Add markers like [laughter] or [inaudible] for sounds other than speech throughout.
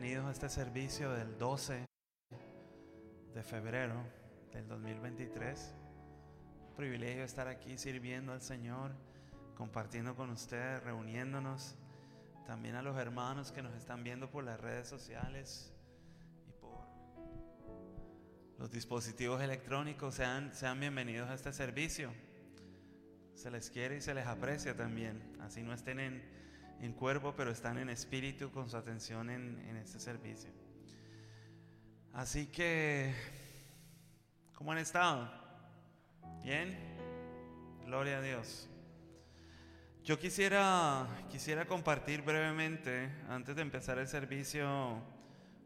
bienvenidos a este servicio del 12 de febrero del 2023. Un privilegio estar aquí sirviendo al Señor, compartiendo con ustedes, reuniéndonos. También a los hermanos que nos están viendo por las redes sociales y por los dispositivos electrónicos. Sean, sean bienvenidos a este servicio. Se les quiere y se les aprecia también. Así no estén en en cuerpo, pero están en espíritu con su atención en, en este servicio. Así que, ¿cómo han estado? ¿Bien? Gloria a Dios. Yo quisiera, quisiera compartir brevemente, antes de empezar el servicio,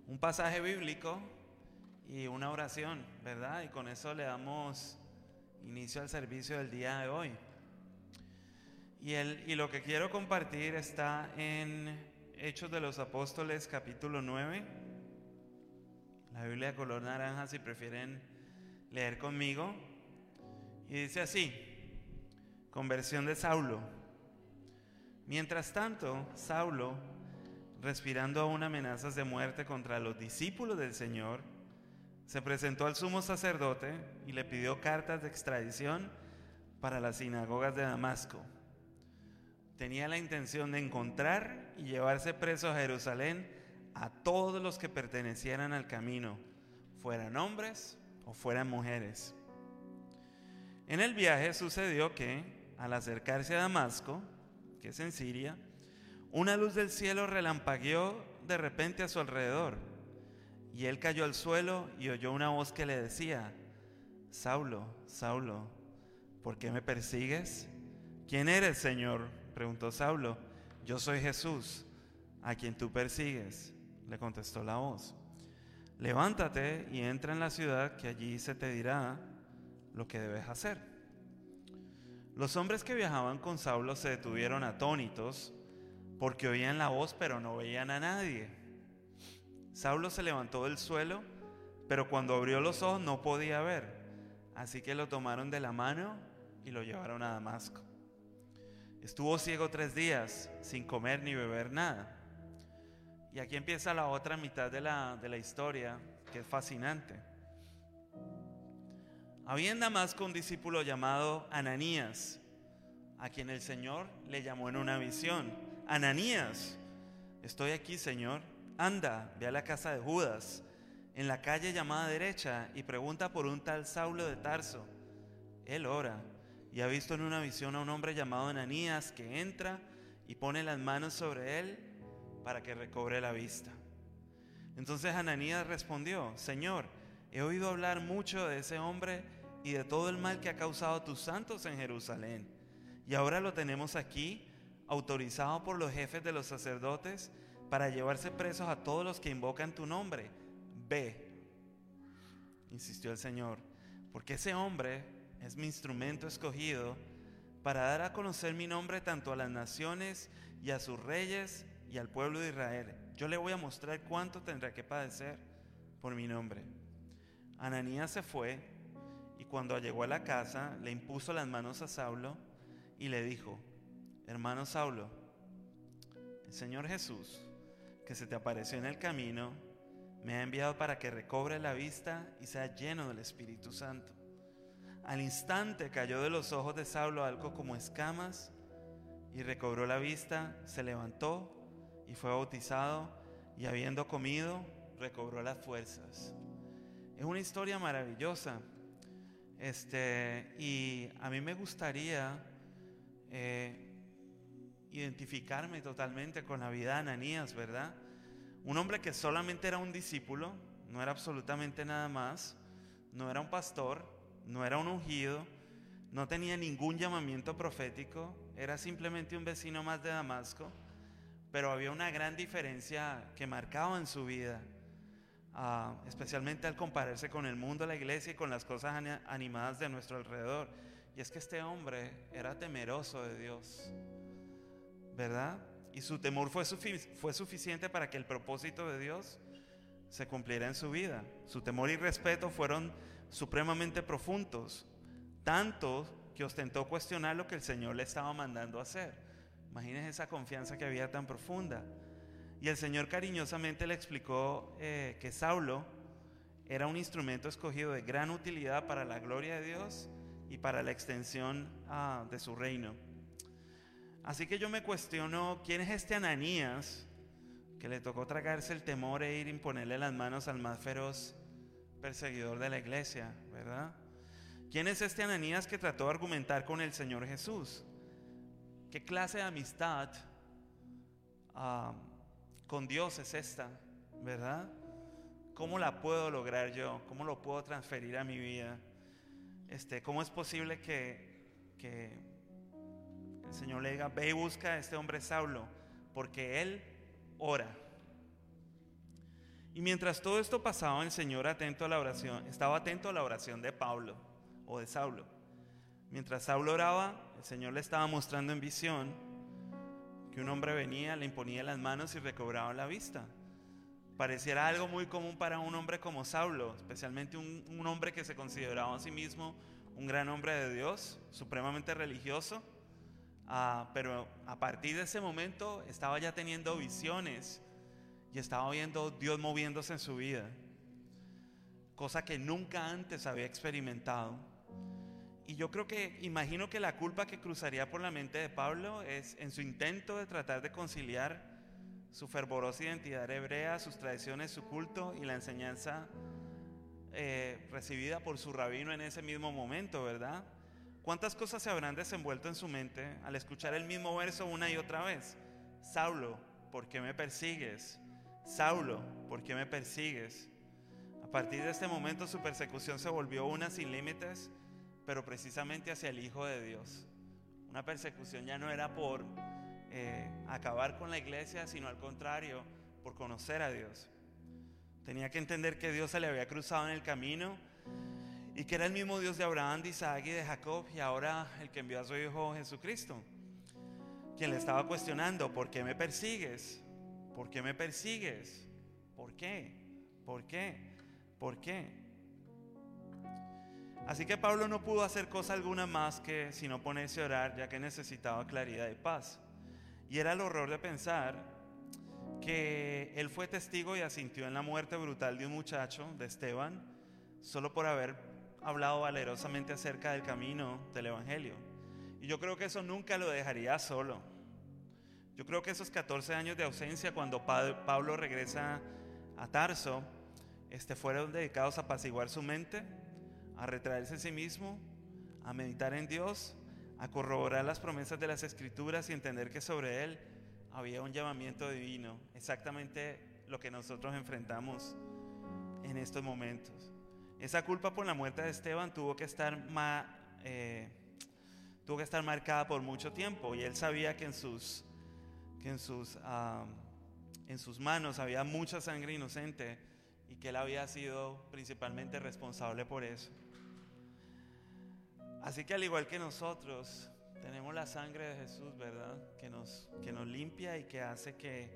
un pasaje bíblico y una oración, ¿verdad? Y con eso le damos inicio al servicio del día de hoy. Y, el, y lo que quiero compartir está en Hechos de los Apóstoles capítulo 9. La Biblia de color naranja si prefieren leer conmigo. Y dice así, conversión de Saulo. Mientras tanto, Saulo, respirando aún amenazas de muerte contra los discípulos del Señor, se presentó al sumo sacerdote y le pidió cartas de extradición para las sinagogas de Damasco tenía la intención de encontrar y llevarse preso a Jerusalén a todos los que pertenecieran al camino, fueran hombres o fueran mujeres. En el viaje sucedió que, al acercarse a Damasco, que es en Siria, una luz del cielo relampagueó de repente a su alrededor, y él cayó al suelo y oyó una voz que le decía, Saulo, Saulo, ¿por qué me persigues? ¿Quién eres, Señor? Preguntó Saulo, yo soy Jesús, a quien tú persigues. Le contestó la voz, levántate y entra en la ciudad, que allí se te dirá lo que debes hacer. Los hombres que viajaban con Saulo se detuvieron atónitos porque oían la voz pero no veían a nadie. Saulo se levantó del suelo, pero cuando abrió los ojos no podía ver, así que lo tomaron de la mano y lo llevaron a Damasco. Estuvo ciego tres días sin comer ni beber nada. Y aquí empieza la otra mitad de la, de la historia, que es fascinante. Había en Damasco un discípulo llamado Ananías, a quien el Señor le llamó en una visión. Ananías, estoy aquí, Señor. Anda, ve a la casa de Judas, en la calle llamada derecha, y pregunta por un tal Saulo de Tarso. Él ora y ha visto en una visión a un hombre llamado Ananías que entra y pone las manos sobre él para que recobre la vista. Entonces Ananías respondió, Señor, he oído hablar mucho de ese hombre y de todo el mal que ha causado tus santos en Jerusalén. Y ahora lo tenemos aquí, autorizado por los jefes de los sacerdotes, para llevarse presos a todos los que invocan tu nombre. Ve, insistió el Señor, porque ese hombre es mi instrumento escogido para dar a conocer mi nombre tanto a las naciones y a sus reyes y al pueblo de Israel. Yo le voy a mostrar cuánto tendrá que padecer por mi nombre. Ananías se fue y cuando llegó a la casa le impuso las manos a Saulo y le dijo, hermano Saulo, el Señor Jesús, que se te apareció en el camino, me ha enviado para que recobre la vista y sea lleno del Espíritu Santo. Al instante cayó de los ojos de Saulo algo como escamas y recobró la vista, se levantó y fue bautizado y habiendo comido recobró las fuerzas. Es una historia maravillosa. Este, y a mí me gustaría eh, identificarme totalmente con la vida de Ananías, ¿verdad? Un hombre que solamente era un discípulo, no era absolutamente nada más, no era un pastor, no era un ungido, no tenía ningún llamamiento profético, era simplemente un vecino más de Damasco, pero había una gran diferencia que marcaba en su vida, ah, especialmente al compararse con el mundo, la iglesia y con las cosas animadas de nuestro alrededor. Y es que este hombre era temeroso de Dios, ¿verdad? Y su temor fue, fue suficiente para que el propósito de Dios se cumpliera en su vida. Su temor y respeto fueron supremamente profundos, tanto que ostentó cuestionar lo que el Señor le estaba mandando hacer. Imagínense esa confianza que había tan profunda. Y el Señor cariñosamente le explicó eh, que Saulo era un instrumento escogido de gran utilidad para la gloria de Dios y para la extensión ah, de su reino. Así que yo me cuestiono, ¿quién es este Ananías que le tocó tragarse el temor e ir a imponerle las manos al más feroz perseguidor de la iglesia, verdad? ¿Quién es este Ananías que trató de argumentar con el Señor Jesús? ¿Qué clase de amistad con Dios es esta, verdad? ¿Cómo la puedo lograr yo? ¿Cómo lo puedo transferir a mi vida? Este, ¿Cómo es posible que, que el Señor le diga, ve y busca a este hombre Saulo, porque él ora. Y mientras todo esto pasaba, el Señor atento a la oración, estaba atento a la oración de Pablo o de Saulo. Mientras Saulo oraba, el Señor le estaba mostrando en visión que un hombre venía, le imponía las manos y recobraba la vista. Pareciera algo muy común para un hombre como Saulo, especialmente un, un hombre que se consideraba a sí mismo un gran hombre de Dios, supremamente religioso Ah, pero a partir de ese momento estaba ya teniendo visiones y estaba viendo Dios moviéndose en su vida, cosa que nunca antes había experimentado. Y yo creo que, imagino que la culpa que cruzaría por la mente de Pablo es en su intento de tratar de conciliar su fervorosa identidad hebrea, sus tradiciones, su culto y la enseñanza eh, recibida por su rabino en ese mismo momento, ¿verdad? ¿Cuántas cosas se habrán desenvuelto en su mente al escuchar el mismo verso una y otra vez? Saulo, ¿por qué me persigues? Saulo, ¿por qué me persigues? A partir de este momento su persecución se volvió una sin límites, pero precisamente hacia el Hijo de Dios. Una persecución ya no era por eh, acabar con la iglesia, sino al contrario, por conocer a Dios. Tenía que entender que Dios se le había cruzado en el camino y que era el mismo Dios de Abraham, de Isaac y de Jacob y ahora el que envió a su Hijo Jesucristo, quien le estaba cuestionando, ¿por qué me persigues? ¿Por qué me persigues? ¿Por qué? ¿Por qué? ¿Por qué? Así que Pablo no pudo hacer cosa alguna más que sino ponerse a orar, ya que necesitaba claridad y paz. Y era el horror de pensar que él fue testigo y asintió en la muerte brutal de un muchacho, de Esteban, solo por haber hablado valerosamente acerca del camino del Evangelio. Y yo creo que eso nunca lo dejaría solo. Yo creo que esos 14 años de ausencia cuando Pablo regresa a Tarso, este, fueron dedicados a apaciguar su mente, a retraerse en sí mismo, a meditar en Dios, a corroborar las promesas de las escrituras y entender que sobre él había un llamamiento divino, exactamente lo que nosotros enfrentamos en estos momentos. Esa culpa por la muerte de Esteban tuvo que estar, eh, tuvo que estar marcada por mucho tiempo y él sabía que en sus, que en sus, en sus manos había mucha sangre inocente y que él había sido principalmente responsable por eso. Así que al igual que nosotros, tenemos la sangre de Jesús, ¿verdad? Que nos, que nos limpia y que hace que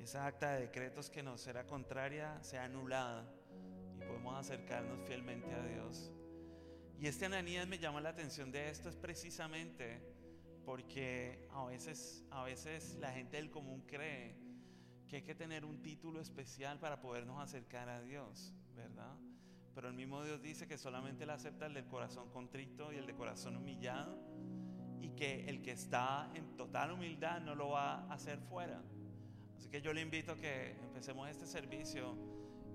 esa acta de decretos que nos era contraria sea anulada podemos acercarnos fielmente a Dios. Y este Ananías me llama la atención de esto es precisamente porque a veces, a veces la gente del común cree que hay que tener un título especial para podernos acercar a Dios, ¿verdad? Pero el mismo Dios dice que solamente le acepta el del corazón contrito y el de corazón humillado y que el que está en total humildad no lo va a hacer fuera. Así que yo le invito a que empecemos este servicio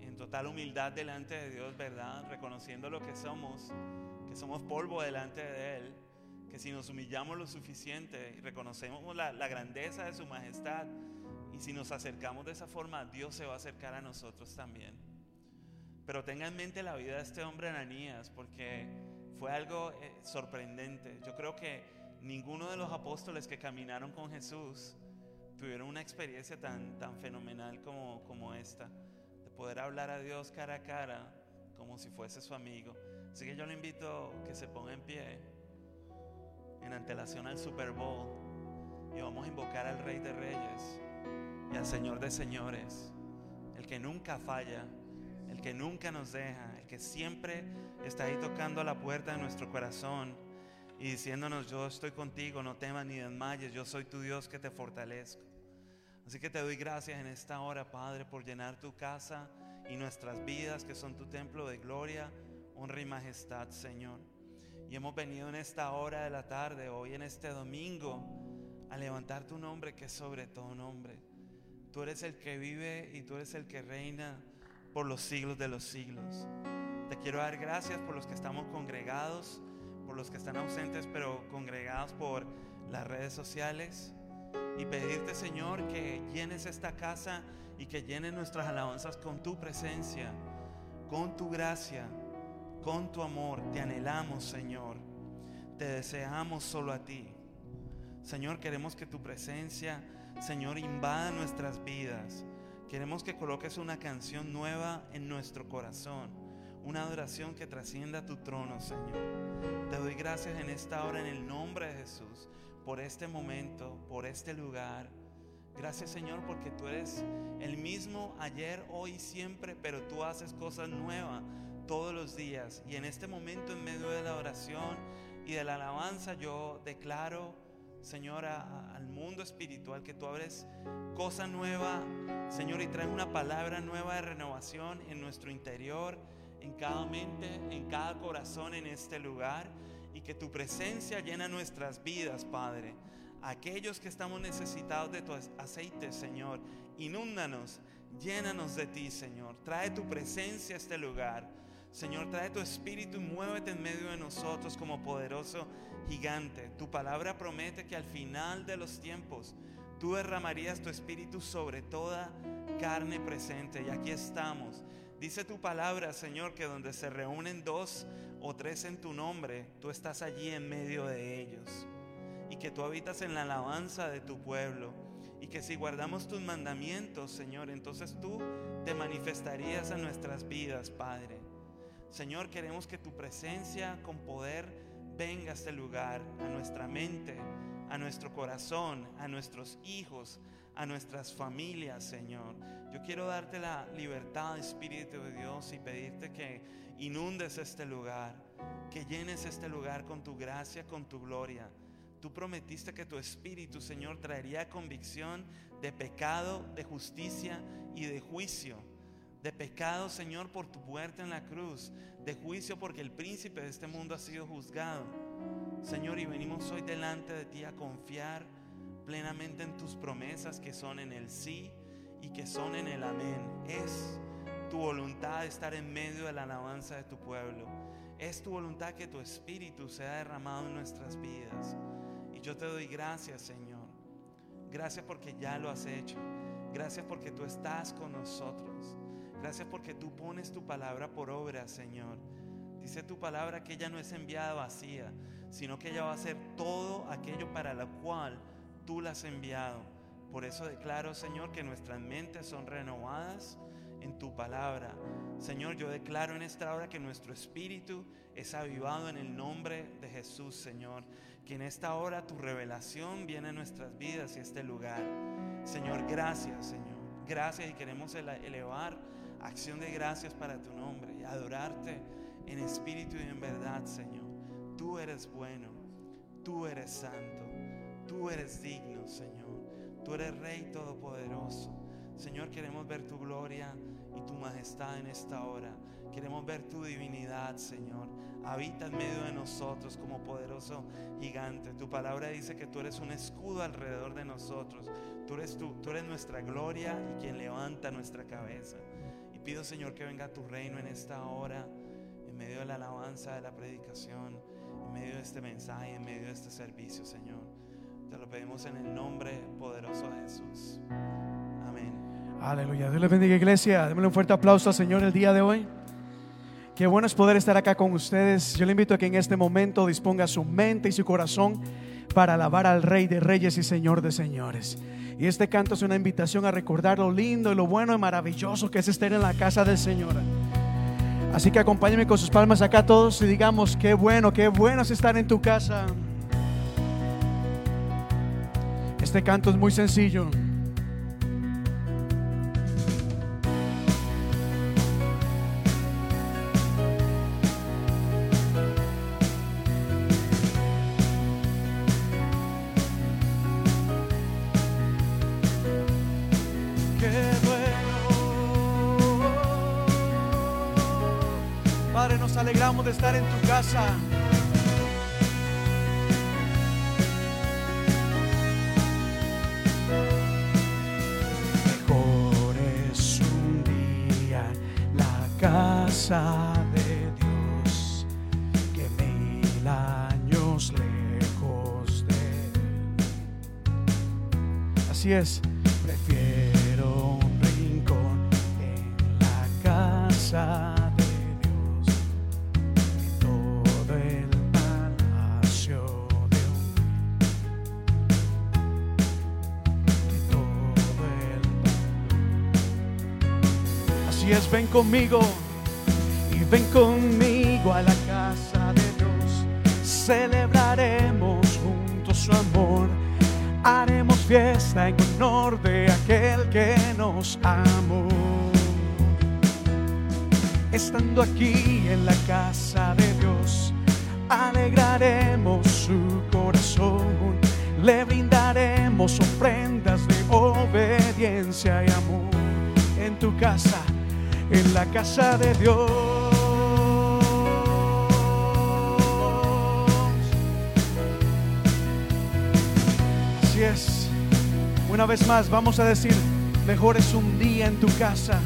en total humildad delante de Dios, ¿verdad? Reconociendo lo que somos, que somos polvo delante de Él, que si nos humillamos lo suficiente y reconocemos la, la grandeza de su majestad, y si nos acercamos de esa forma, Dios se va a acercar a nosotros también. Pero tenga en mente la vida de este hombre Ananías, porque fue algo eh, sorprendente. Yo creo que ninguno de los apóstoles que caminaron con Jesús tuvieron una experiencia tan, tan fenomenal como, como esta poder hablar a Dios cara a cara como si fuese su amigo. Así que yo le invito que se ponga en pie en antelación al Super Bowl y vamos a invocar al Rey de Reyes y al Señor de Señores, el que nunca falla, el que nunca nos deja, el que siempre está ahí tocando la puerta de nuestro corazón y diciéndonos, yo estoy contigo, no temas ni desmayes, yo soy tu Dios que te fortalezco. Así que te doy gracias en esta hora, Padre, por llenar tu casa y nuestras vidas, que son tu templo de gloria, honra y majestad, Señor. Y hemos venido en esta hora de la tarde, hoy en este domingo, a levantar tu nombre, que es sobre todo nombre. Tú eres el que vive y tú eres el que reina por los siglos de los siglos. Te quiero dar gracias por los que estamos congregados, por los que están ausentes, pero congregados por las redes sociales. Y pedirte, Señor, que llenes esta casa y que llenes nuestras alabanzas con tu presencia, con tu gracia, con tu amor. Te anhelamos, Señor. Te deseamos solo a ti. Señor, queremos que tu presencia, Señor, invada nuestras vidas. Queremos que coloques una canción nueva en nuestro corazón una adoración que trascienda tu trono, Señor. Te doy gracias en esta hora en el nombre de Jesús, por este momento, por este lugar. Gracias, Señor, porque tú eres el mismo ayer, hoy siempre, pero tú haces cosas nuevas todos los días. Y en este momento, en medio de la oración y de la alabanza, yo declaro, Señor, al mundo espiritual que tú abres cosa nueva, Señor, y traes una palabra nueva de renovación en nuestro interior en cada mente, en cada corazón en este lugar y que tu presencia llena nuestras vidas, Padre. Aquellos que estamos necesitados de tu aceite, Señor, inúndanos, llénanos de ti, Señor. Trae tu presencia a este lugar. Señor, trae tu espíritu y muévete en medio de nosotros como poderoso gigante. Tu palabra promete que al final de los tiempos tú derramarías tu espíritu sobre toda carne presente. Y aquí estamos Dice tu palabra, Señor, que donde se reúnen dos o tres en tu nombre, tú estás allí en medio de ellos. Y que tú habitas en la alabanza de tu pueblo. Y que si guardamos tus mandamientos, Señor, entonces tú te manifestarías a nuestras vidas, Padre. Señor, queremos que tu presencia con poder venga a este lugar, a nuestra mente, a nuestro corazón, a nuestros hijos, a nuestras familias, Señor. Yo quiero darte la libertad, Espíritu de Dios, y pedirte que inundes este lugar, que llenes este lugar con tu gracia, con tu gloria. Tú prometiste que tu Espíritu, Señor, traería convicción de pecado, de justicia y de juicio. De pecado, Señor, por tu muerte en la cruz. De juicio porque el príncipe de este mundo ha sido juzgado. Señor, y venimos hoy delante de ti a confiar plenamente en tus promesas que son en el sí y que son en el amén. Es tu voluntad estar en medio de la alabanza de tu pueblo. Es tu voluntad que tu espíritu sea derramado en nuestras vidas. Y yo te doy gracias, Señor. Gracias porque ya lo has hecho. Gracias porque tú estás con nosotros. Gracias porque tú pones tu palabra por obra, Señor. Dice tu palabra que ella no es enviada vacía, sino que ella va a hacer todo aquello para lo cual tú la has enviado. Por eso declaro, Señor, que nuestras mentes son renovadas en tu palabra. Señor, yo declaro en esta hora que nuestro espíritu es avivado en el nombre de Jesús, Señor. Que en esta hora tu revelación viene a nuestras vidas y a este lugar. Señor, gracias, Señor. Gracias y queremos elevar acción de gracias para tu nombre y adorarte en espíritu y en verdad, Señor. Tú eres bueno, tú eres santo. Tú eres digno, Señor. Tú eres Rey Todopoderoso. Señor, queremos ver tu gloria y tu majestad en esta hora. Queremos ver tu divinidad, Señor. Habita en medio de nosotros como poderoso gigante. Tu palabra dice que tú eres un escudo alrededor de nosotros. Tú eres, tú, tú eres nuestra gloria y quien levanta nuestra cabeza. Pido, Señor, que venga tu reino en esta hora, en medio de la alabanza, de la predicación, en medio de este mensaje, en medio de este servicio, Señor. Te lo pedimos en el nombre poderoso de Jesús. Amén. Aleluya. Dios le bendiga, iglesia. Démosle un fuerte aplauso al Señor el día de hoy. Qué bueno es poder estar acá con ustedes. Yo le invito a que en este momento disponga su mente y su corazón para alabar al Rey de Reyes y Señor de Señores. Y este canto es una invitación a recordar lo lindo y lo bueno y maravilloso que es estar en la casa del Señor. Así que acompáñenme con sus palmas acá todos y digamos, qué bueno, qué bueno es estar en tu casa. Este canto es muy sencillo. De estar en tu casa. Mejor es un día la casa de Dios que mil años lejos de él. Así es, Así es, ven conmigo y ven conmigo a la casa de Dios. Celebraremos juntos su amor. Haremos fiesta en honor de aquel que nos amó. Estando aquí en la casa de Dios, alegraremos su corazón. Le brindaremos ofrendas de obediencia y amor en tu casa, en la casa de Dios. Así es. Una vez más, vamos a decir, mejor es un día en tu casa.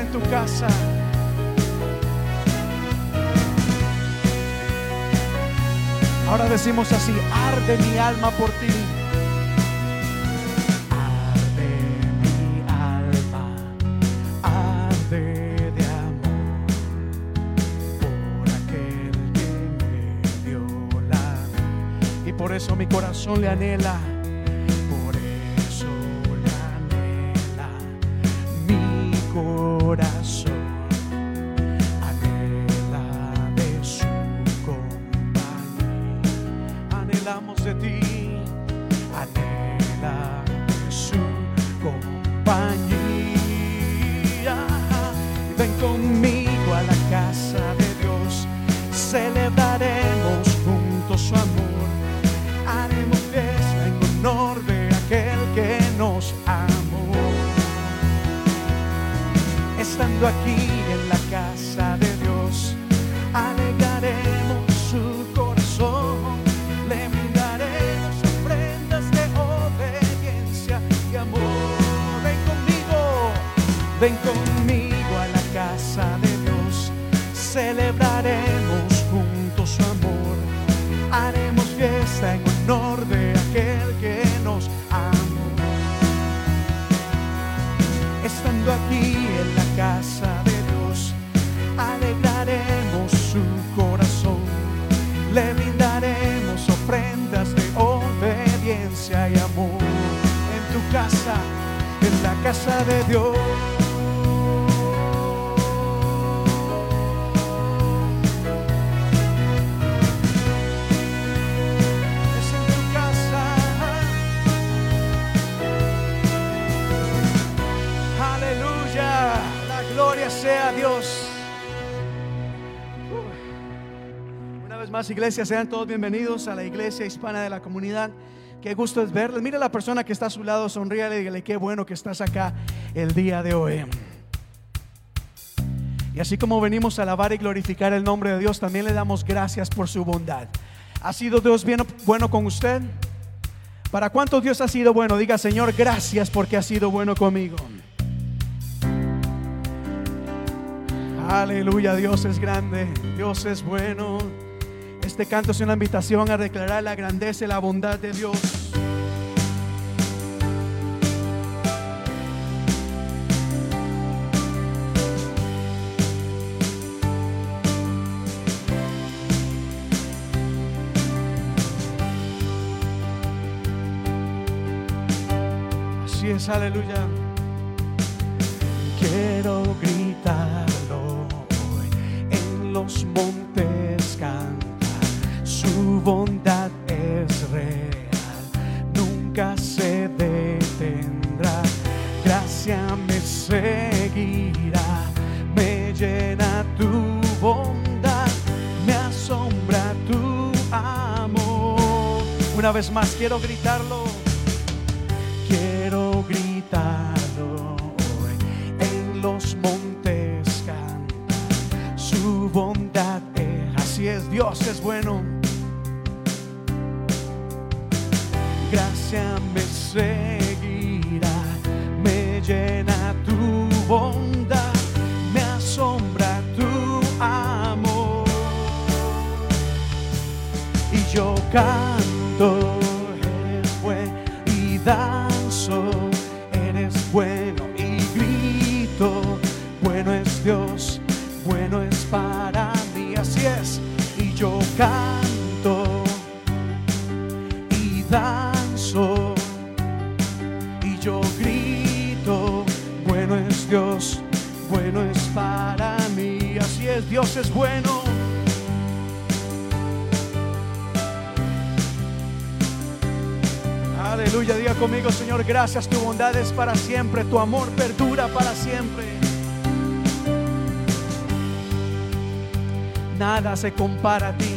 En tu casa. Ahora decimos así, arde mi alma por ti. Arde mi alma, arde de Estando aquí en la casa de Dios, alegraremos su corazón. Le brindaremos ofrendas de obediencia y amor. Ven conmigo, ven conmigo a la casa de Dios. Celebraremos casa de Dios. Sea Dios. Una vez más, iglesia, sean todos bienvenidos a la iglesia hispana de la comunidad. Qué gusto es verles. Mira a la persona que está a su lado, sonríale y dígale qué bueno que estás acá el día de hoy. Y así como venimos a alabar y glorificar el nombre de Dios, también le damos gracias por su bondad. ¿Ha sido Dios bien, bueno con usted? ¿Para cuántos Dios ha sido bueno? Diga, Señor, gracias porque ha sido bueno conmigo. Aleluya, Dios es grande, Dios es bueno. Este canto es una invitación a declarar la grandeza y la bondad de Dios. Así es, aleluya. Quiero gritarlo Una vez más quiero gritarlo. Danzo y yo grito bueno es Dios bueno es para mí así es Dios es bueno Aleluya, diga conmigo, Señor, gracias, tu bondad es para siempre, tu amor perdura para siempre. Nada se compara a ti.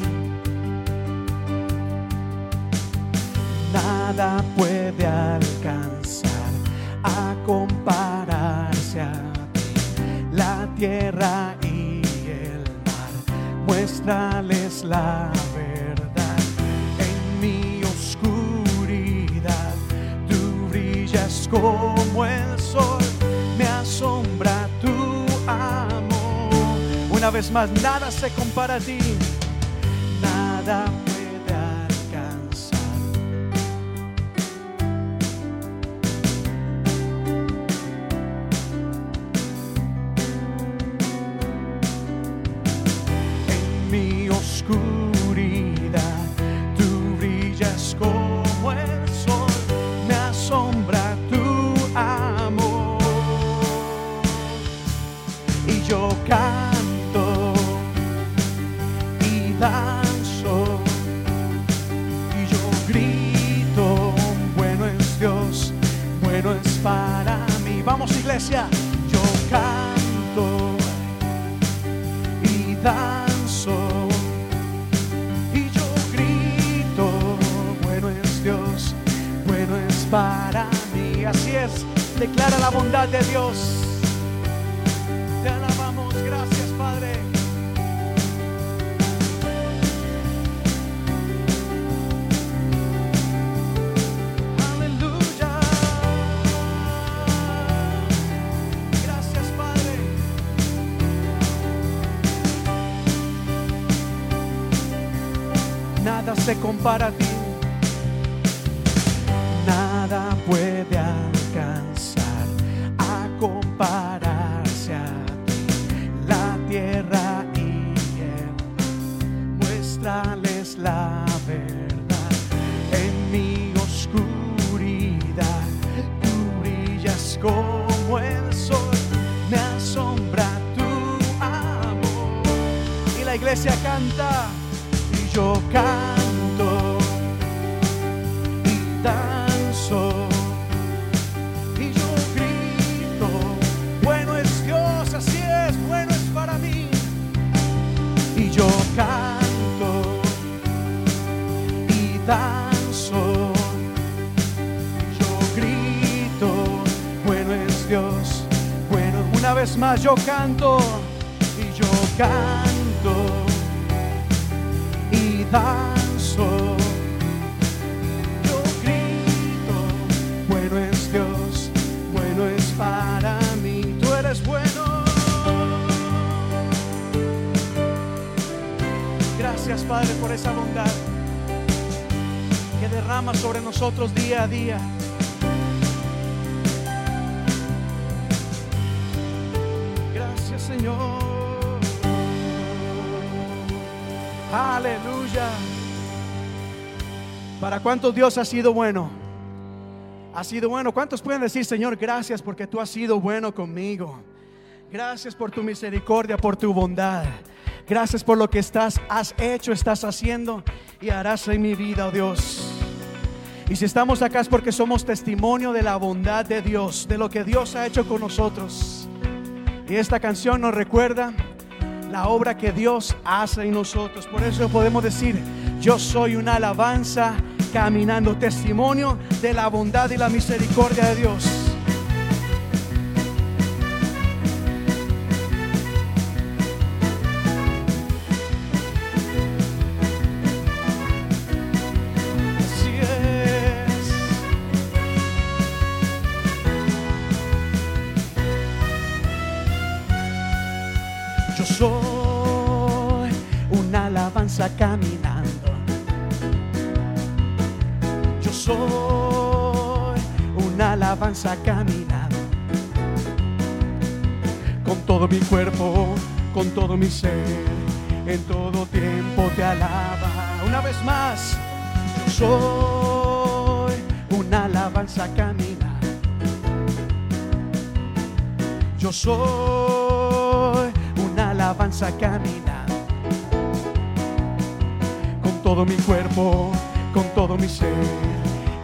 Nada puede alcanzar a compararse a ti. La tierra y el mar, muéstrales la verdad. En mi oscuridad, tú brillas como el sol, me asombra tu amor. Una vez más, nada se compara a ti, nada se compara a ti. Canto y yo canto y danzo. Yo grito, bueno es Dios, bueno es para mí, tú eres bueno. Gracias Padre por esa bondad que derrama sobre nosotros día a día. Señor. Aleluya. ¿Para cuántos Dios ha sido bueno? Ha sido bueno. ¿Cuántos pueden decir, Señor, gracias porque tú has sido bueno conmigo? Gracias por tu misericordia, por tu bondad. Gracias por lo que estás, has hecho, estás haciendo y harás en mi vida, oh Dios. Y si estamos acá es porque somos testimonio de la bondad de Dios, de lo que Dios ha hecho con nosotros. Y esta canción nos recuerda la obra que Dios hace en nosotros. Por eso podemos decir, yo soy una alabanza caminando, testimonio de la bondad y la misericordia de Dios. Caminando. Yo soy una alabanza caminando. Con todo mi cuerpo, con todo mi ser, en todo tiempo te alaba. Una vez más, yo soy una alabanza caminando. Yo soy una alabanza caminando. Todo mi cuerpo, con todo mi ser,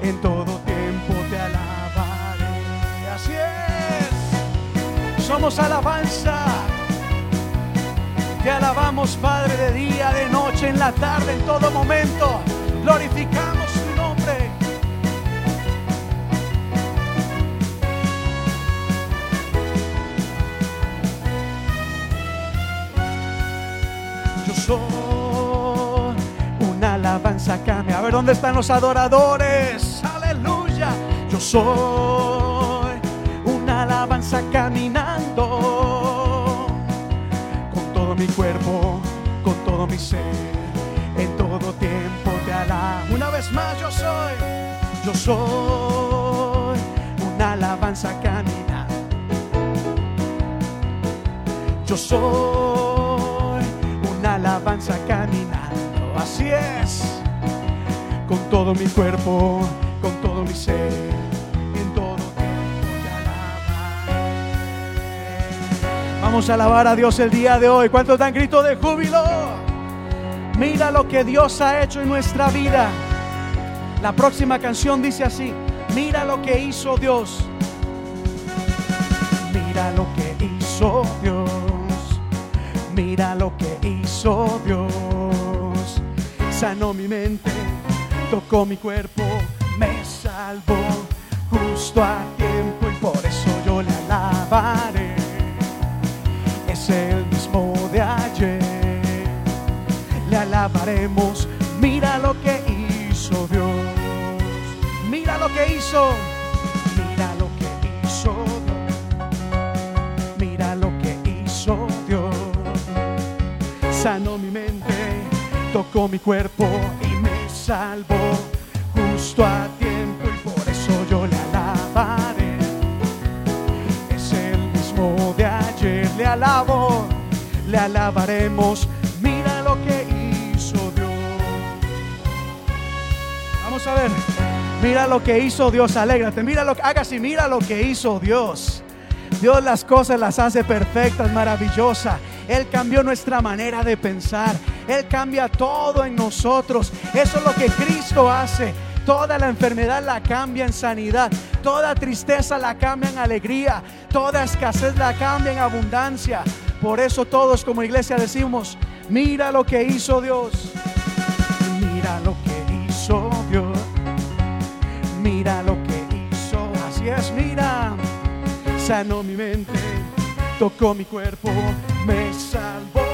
en todo tiempo te alabaré. Así es. Somos alabanza. Te alabamos, Padre, de día, de noche, en la tarde, en todo momento. Glorificamos ver, ¿dónde están los adoradores? Aleluya. Yo soy una alabanza caminando con todo mi cuerpo, con todo mi ser, en todo tiempo te alabo. Una vez más yo soy, yo soy una alabanza caminando. Yo soy una alabanza caminando. Así es. Con todo mi cuerpo, con todo mi ser, en todo tiempo. Vamos a alabar a Dios el día de hoy. ¿Cuántos dan grito de júbilo? Mira lo que Dios ha hecho en nuestra vida. La próxima canción dice así. Mira lo que hizo Dios. Mira lo que hizo Dios. Mira lo que hizo Dios. Sanó mi mente, tocó mi cuerpo, me salvó justo a tiempo y por eso yo le alabaré. Es el mismo de ayer. Le alabaremos. Mira lo que hizo Dios. Mira lo que hizo. Mira lo que hizo. Mira lo que hizo Dios. Sanó mi mente, tocó mi cuerpo salvó justo a tiempo y por eso yo le alabaré. Es el mismo de ayer, le alabo, le alabaremos. Mira lo que hizo Dios. Vamos a ver. Mira lo que hizo Dios, alégrate. Mira lo que haga así, mira lo que hizo Dios. Dios las cosas las hace perfectas, maravillosas. Él cambió nuestra manera de pensar. Él cambia todo en nosotros. Eso es lo que Cristo hace. Toda la enfermedad la cambia en sanidad. Toda tristeza la cambia en alegría. Toda escasez la cambia en abundancia. Por eso todos como iglesia decimos, mira lo que hizo Dios. Mira lo que hizo Dios. Mira lo que hizo. Así es, mira. Sanó mi mente, tocó mi cuerpo, me salvó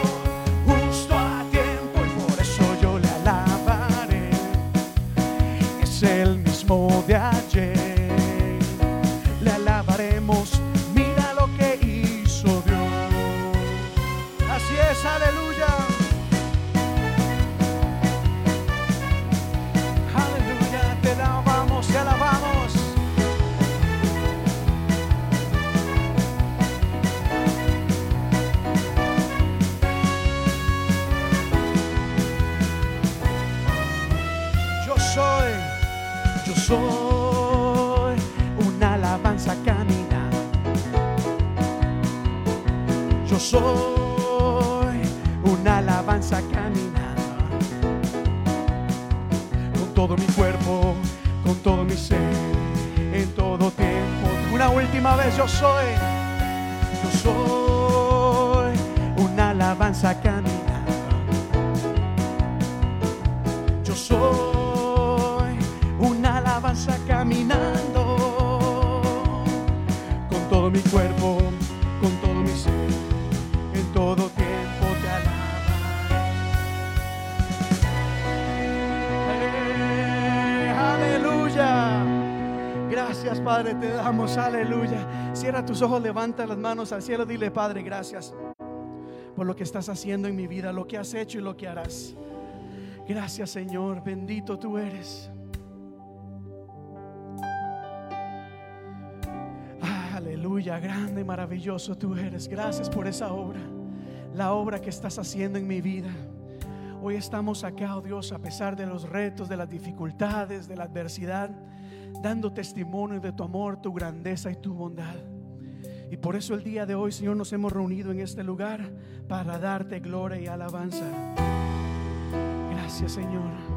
soy una alabanza caminando. Con todo mi cuerpo, con todo mi ser, en todo tiempo. Una última vez yo soy, yo soy una alabanza Padre, te damos, aleluya. Cierra tus ojos, levanta las manos al cielo, dile, Padre, gracias por lo que estás haciendo en mi vida, lo que has hecho y lo que harás. Gracias Señor, bendito tú eres. Aleluya, grande, maravilloso tú eres. Gracias por esa obra, la obra que estás haciendo en mi vida. Hoy estamos acá, oh Dios, a pesar de los retos, de las dificultades, de la adversidad, dando testimonio de tu amor, tu grandeza y tu bondad. Y por eso el día de hoy, Señor, nos hemos reunido en este lugar para darte gloria y alabanza. Gracias, Señor.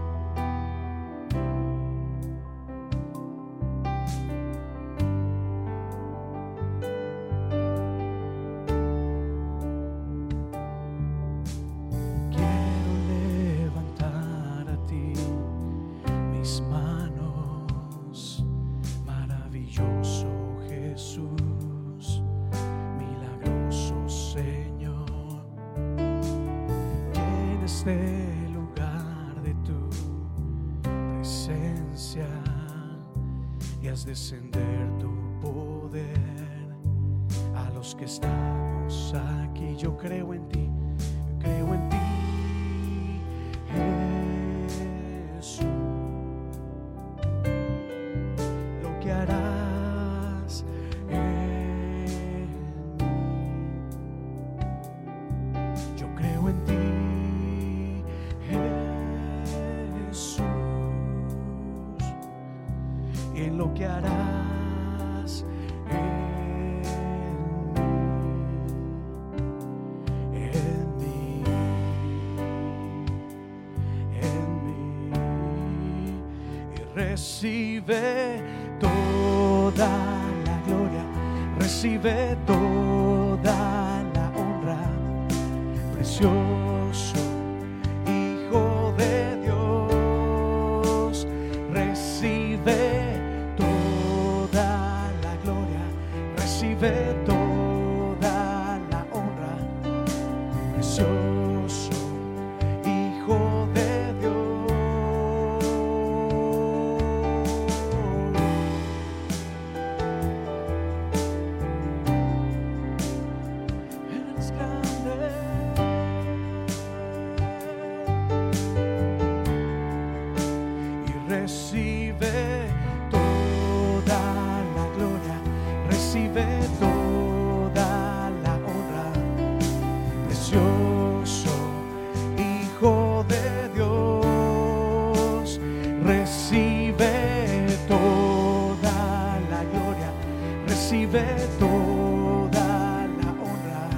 Recibe toda la honra,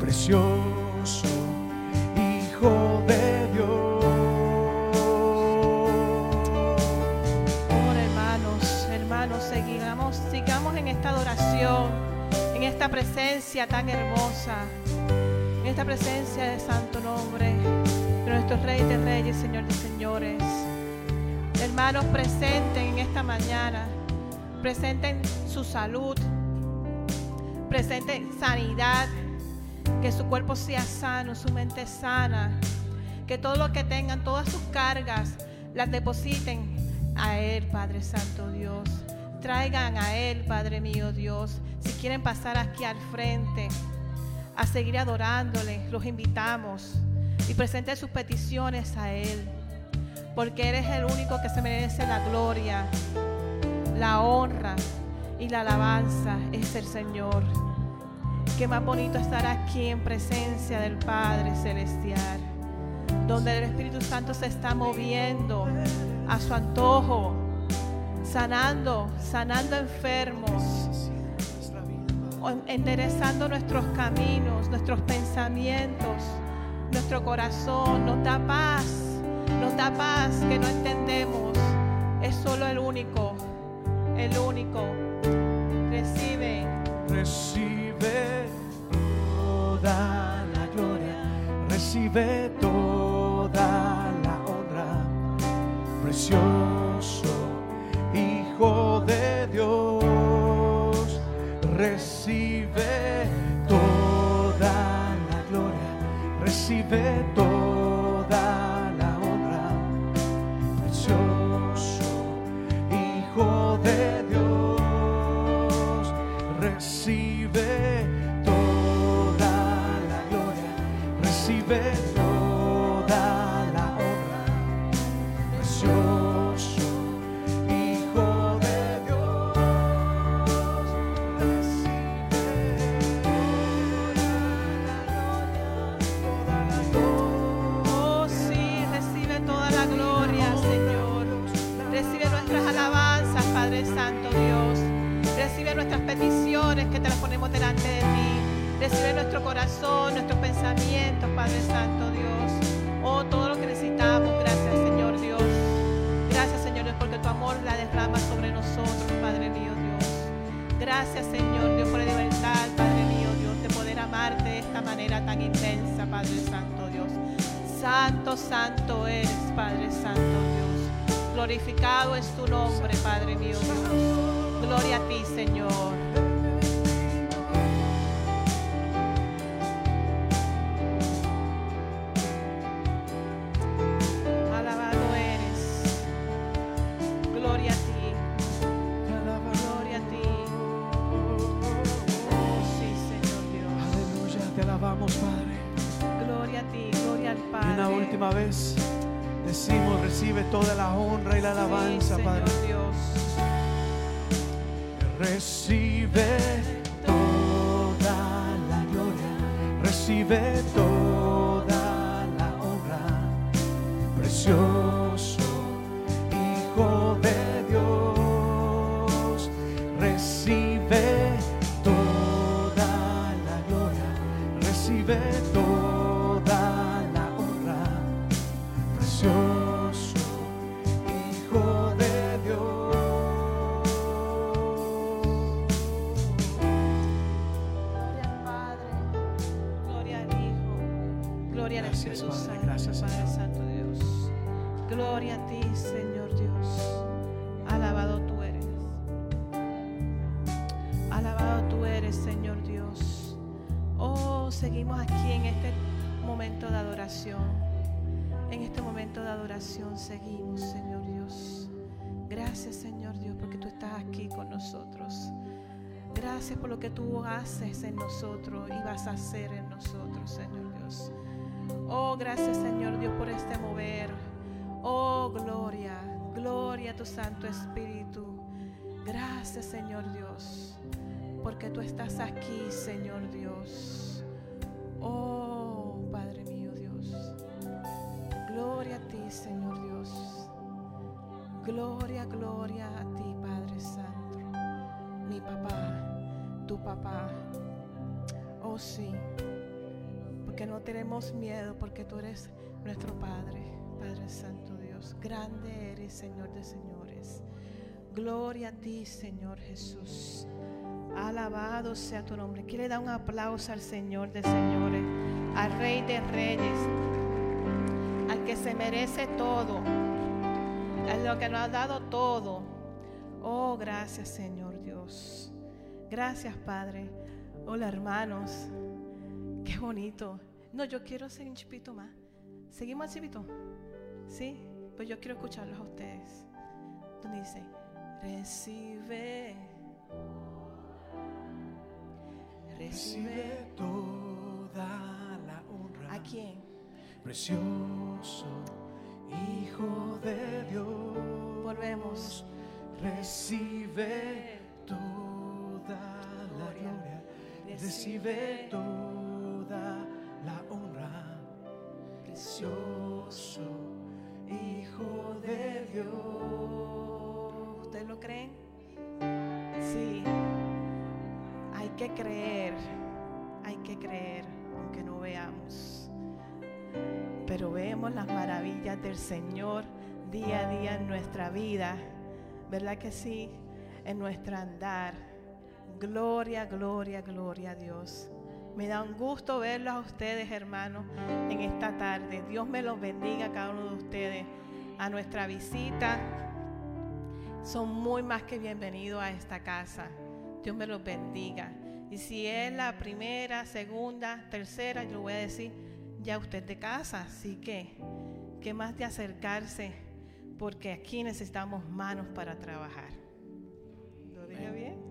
precioso Hijo de Dios. Ahora, hermanos, hermanos, sigamos, sigamos en esta adoración, en esta presencia tan hermosa, en esta presencia de santo nombre de nuestro Rey de Reyes, Señor de Señores. Hermanos, presenten en esta mañana, presenten su salud, presente sanidad, que su cuerpo sea sano, su mente sana, que todo lo que tengan, todas sus cargas, las depositen a Él, Padre Santo Dios. Traigan a Él, Padre mío Dios. Si quieren pasar aquí al frente a seguir adorándole, los invitamos y presenten sus peticiones a Él. Porque Él es el único que se merece la gloria, la honra y la alabanza. Es el Señor. Qué más bonito estar aquí en presencia del Padre Celestial, donde el Espíritu Santo se está moviendo a su antojo, sanando, sanando enfermos, enderezando nuestros caminos, nuestros pensamientos, nuestro corazón, nos da paz, nos da paz que no entendemos. Es solo el único, el único. Recibe. Recibe toda la gloria, recibe toda la honra, precioso Hijo de Dios, recibe toda la gloria, recibe toda recibe Recibe nuestro corazón, nuestros pensamientos, Padre Santo Dios. Oh, todo lo que necesitamos. Gracias, Señor Dios. Gracias, Señor Dios, porque tu amor la derrama sobre nosotros, Padre mío Dios. Gracias, Señor Dios, por la libertad, Padre mío Dios, de poder amarte de esta manera tan intensa, Padre Santo Dios. Santo, santo eres, Padre Santo Dios. Glorificado es tu nombre, Padre mío Dios. Gloria a ti, Señor. Toda la honra y la alabanza, sí, Padre. Dios. Recibe hacer en nosotros, Señor Dios. Oh, gracias, Señor Dios, por este mover. Oh, gloria, gloria a tu Santo Espíritu. Gracias, Señor Dios, porque tú estás aquí, Señor Dios. Oh, Padre mío, Dios. Gloria a ti, Señor Dios. Gloria, gloria a ti, Padre Santo. Mi papá, tu papá. Oh sí, porque no tenemos miedo, porque tú eres nuestro Padre, Padre Santo Dios. Grande eres, Señor de señores. Gloria a ti, Señor Jesús. Alabado sea tu nombre. Quiere dar un aplauso al Señor de señores, al Rey de reyes, al que se merece todo, al lo que nos ha dado todo. Oh, gracias, Señor Dios. Gracias, Padre. Hola hermanos, qué bonito. No, yo quiero seguir un chipito más. ¿Seguimos al chipito? ¿Sí? Pues yo quiero escucharlos a ustedes. Donde dice, recibe. Recibe toda la honra. ¿A quién? Precioso Hijo de Dios. Volvemos. Recibe toda. Recibe toda la honra. Precioso Hijo de Dios. ¿Ustedes lo creen? Sí. Hay que creer. Hay que creer, aunque no veamos. Pero vemos las maravillas del Señor día a día en nuestra vida. ¿Verdad que sí? En nuestro andar. Gloria, gloria, gloria a Dios. Me da un gusto verlos a ustedes, hermanos, en esta tarde. Dios me los bendiga a cada uno de ustedes. A nuestra visita. Son muy más que bienvenidos a esta casa. Dios me los bendiga. Y si es la primera, segunda, tercera, yo voy a decir, ya usted de casa. Así que, ¿qué más de acercarse? Porque aquí necesitamos manos para trabajar. ¿Lo dije bien?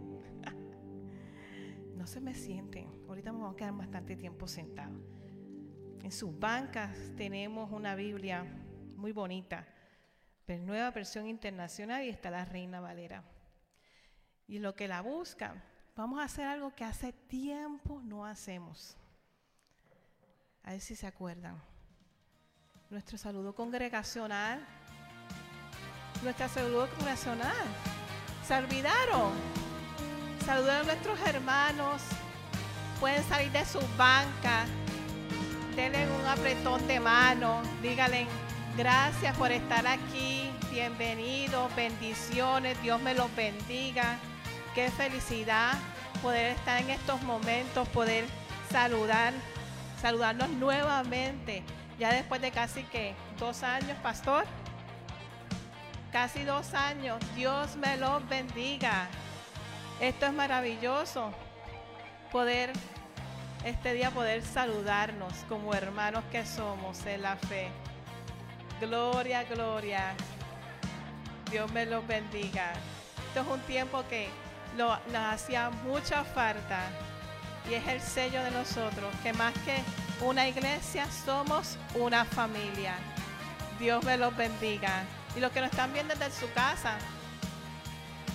No se me sienten. Ahorita me vamos a quedar bastante tiempo sentados. En sus bancas tenemos una Biblia muy bonita, nueva versión internacional y está la Reina Valera. Y lo que la busca, vamos a hacer algo que hace tiempo no hacemos. A ver si se acuerdan. Nuestro saludo congregacional. Nuestro saludo congregacional. ¿Se olvidaron? Saluden a nuestros hermanos. Pueden salir de sus bancas. Denle un apretón de mano. Díganle gracias por estar aquí. Bienvenidos, bendiciones. Dios me los bendiga. Qué felicidad poder estar en estos momentos, poder saludar, saludarnos nuevamente. Ya después de casi que dos años, pastor. Casi dos años. Dios me los bendiga. Esto es maravilloso. Poder, este día poder saludarnos como hermanos que somos en la fe. Gloria, gloria. Dios me los bendiga. Esto es un tiempo que nos hacía mucha falta y es el sello de nosotros, que más que una iglesia somos una familia. Dios me los bendiga. Y los que nos están viendo desde su casa,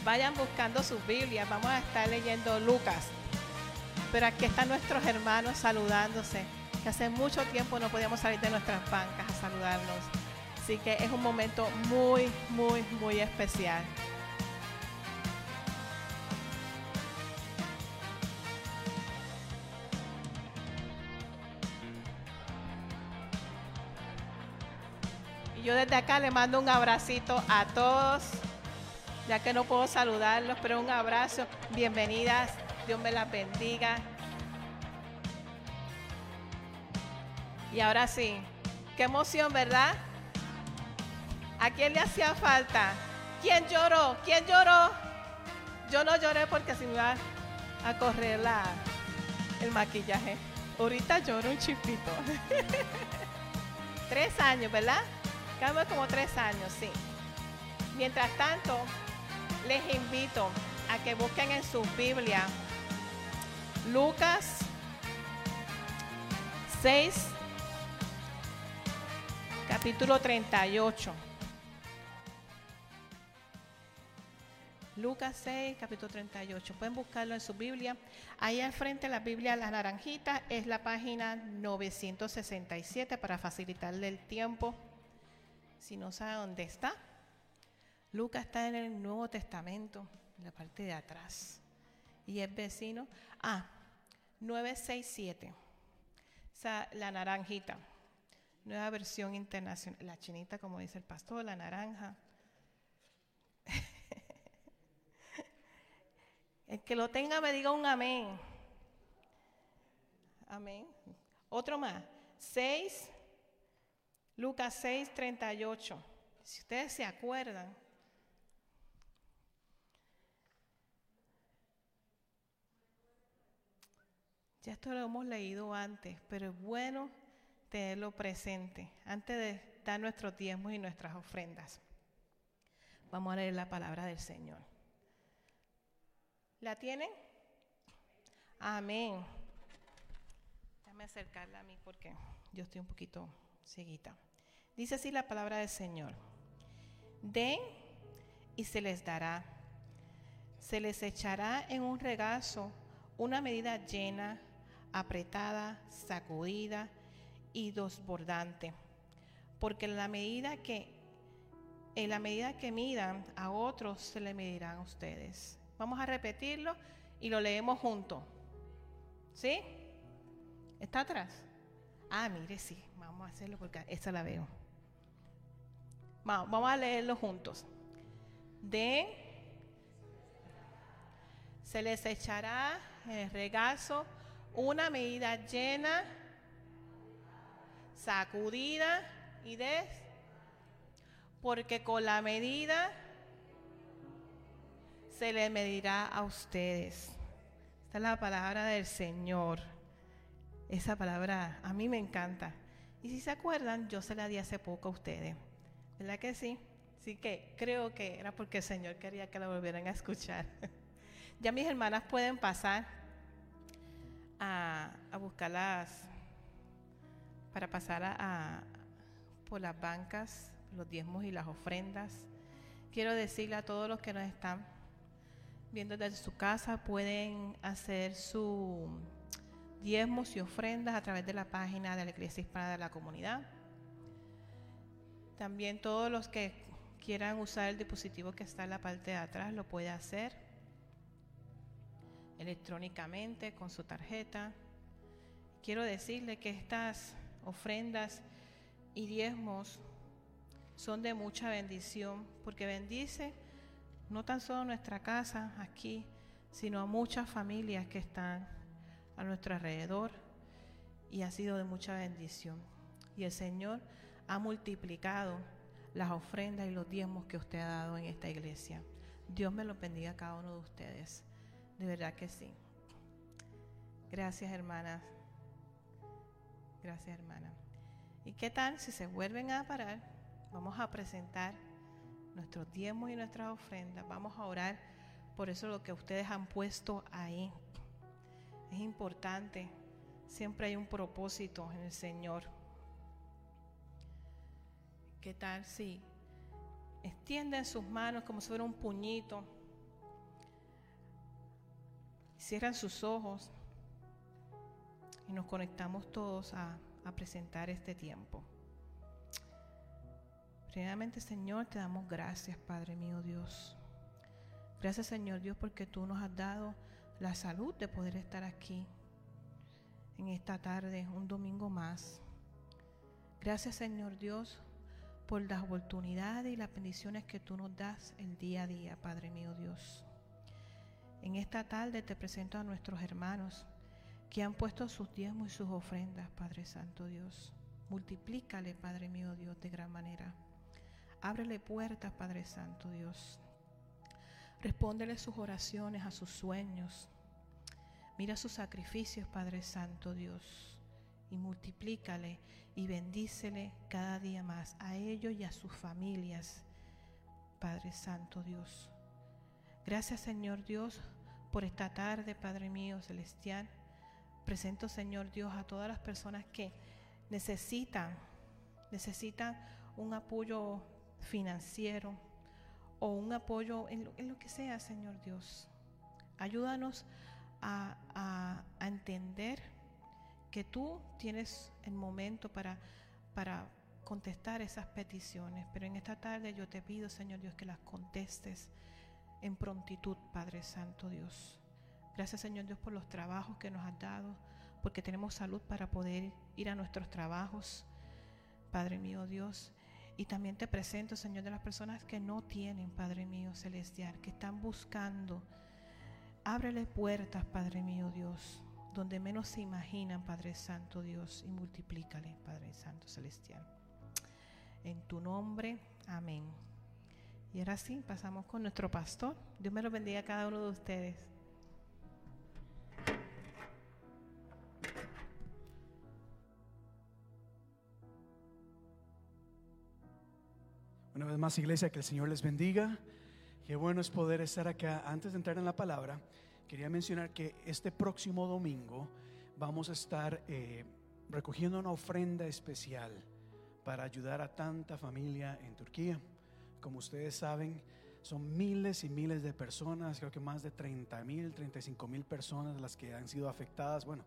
vayan buscando sus Biblias. Vamos a estar leyendo Lucas. Pero aquí están nuestros hermanos saludándose, que hace mucho tiempo no podíamos salir de nuestras bancas a saludarnos. Así que es un momento muy, muy, muy especial. Yo desde acá le mando un abracito a todos, ya que no puedo saludarlos, pero un abrazo. Bienvenidas, Dios me las bendiga. Y ahora sí, qué emoción, ¿verdad? ¿A quién le hacía falta? ¿Quién lloró? ¿Quién lloró? Yo no lloré porque se me iba a correr la, el maquillaje. Ahorita lloro un chipito. [laughs] tres años, ¿verdad? Cambio como tres años, sí. Mientras tanto, les invito a que busquen en su Biblia Lucas 6, capítulo 38. Lucas 6, capítulo 38. Pueden buscarlo en su Biblia. Ahí al frente la Biblia, la naranjita, es la página 967 para facilitarle el tiempo. Si no sabe dónde está. Lucas está en el Nuevo Testamento, en la parte de atrás. Y es vecino. Ah, 967. O sea, la naranjita. Nueva versión internacional. La chinita, como dice el pastor, la naranja. [laughs] El que lo tenga me diga un amén. Amén. Otro más. 6, Lucas 6, 38. Si ustedes se acuerdan. Ya esto lo hemos leído antes, pero es bueno tenerlo presente antes de dar nuestros diezmos y nuestras ofrendas. Vamos a leer la palabra del Señor. ¿La tienen? Amén. Déjame acercarla a mí porque yo estoy un poquito cieguita. Dice así la palabra del Señor. Den y se les dará. Se les echará en un regazo una medida llena, apretada, sacudida y desbordante. Porque en la medida que en la medida que midan a otros se le medirán a ustedes. Vamos a repetirlo y lo leemos juntos. ¿Sí? ¿Está atrás? Ah, mire, sí. Vamos a hacerlo porque esta la veo. Vamos a leerlo juntos. De se les echará en el regazo una medida llena, sacudida y de porque con la medida se le medirá a ustedes. Esta es la palabra del Señor. Esa palabra a mí me encanta. Y si se acuerdan, yo se la di hace poco a ustedes. ¿Verdad que sí? Así que creo que era porque el Señor quería que la volvieran a escuchar. [laughs] ya mis hermanas pueden pasar a, buscarlas, para pasar a, por las bancas, los diezmos y las ofrendas. Quiero decirle a todos los que nos están viendo desde su casa, pueden hacer sus diezmos y ofrendas a través de la página de la Iglesia Hispana de la Comunidad. También todos los que quieran usar el dispositivo que está en la parte de atrás lo puede hacer electrónicamente con su tarjeta. Quiero decirle que estas ofrendas y diezmos son de mucha bendición porque bendice no tan solo nuestra casa aquí, sino a muchas familias que están a nuestro alrededor y ha sido de mucha bendición. Y el Señor ha multiplicado las ofrendas y los diezmos que usted ha dado en esta iglesia. Dios me lo bendiga a cada uno de ustedes. De verdad que sí. Gracias, hermanas. Gracias, hermana. ¿Y qué tal si se vuelven a parar? Vamos a presentar nuestros diezmos y nuestras ofrendas. Vamos a orar por eso lo que ustedes han puesto ahí. Es importante. Siempre hay un propósito en el Señor. ¿Qué tal si extienden sus manos como si fuera un puñito? Cierran sus ojos y nos conectamos todos a, presentar este tiempo. Primeramente, Señor, te damos gracias, Padre mío Dios. Gracias, Señor Dios, porque tú nos has dado la salud de poder estar aquí en esta tarde, un domingo más. Gracias, Señor Dios, por las oportunidades y las bendiciones que tú nos das el día a día, Padre mío Dios. En esta tarde te presento a nuestros hermanos que han puesto sus diezmos y sus ofrendas, Padre Santo Dios. Multiplícale, Padre mío Dios, de gran manera. Ábrele puertas, Padre Santo Dios. Respóndele sus oraciones, a sus sueños. Mira sus sacrificios, Padre Santo Dios. Y multiplícale y bendícele cada día más a ellos y a sus familias, Padre Santo Dios. Gracias Señor Dios por esta tarde, Padre mío celestial. Presento Señor Dios a todas las personas que necesitan, necesitan un apoyo financiero o un apoyo en lo, que sea, Señor Dios. Ayúdanos a, a entender que tú tienes el momento para, para contestar esas peticiones, pero en esta tarde yo te pido, Señor Dios, que las contestes en prontitud, Padre Santo Dios. Gracias, Señor Dios, por los trabajos que nos has dado, porque tenemos salud para poder ir a nuestros trabajos, Padre mío Dios. Y también te presento, Señor, de las personas que no tienen, Padre mío celestial, que están buscando. Ábrele puertas, Padre mío Dios donde menos se imaginan, Padre Santo Dios, y multiplícale, Padre Santo Celestial. En tu nombre, amén. Y ahora sí, pasamos con nuestro pastor. Dios me lo bendiga a cada uno de ustedes. Una vez más, iglesia, que el Señor les bendiga. Qué bueno es poder estar acá. Antes de entrar en la palabra, quería mencionar que este próximo domingo vamos a estar eh, recogiendo una ofrenda especial para ayudar a tanta familia en Turquía. Como ustedes saben, son miles y miles de personas, creo que más de 30 mil, 35 mil personas las que han sido afectadas, bueno,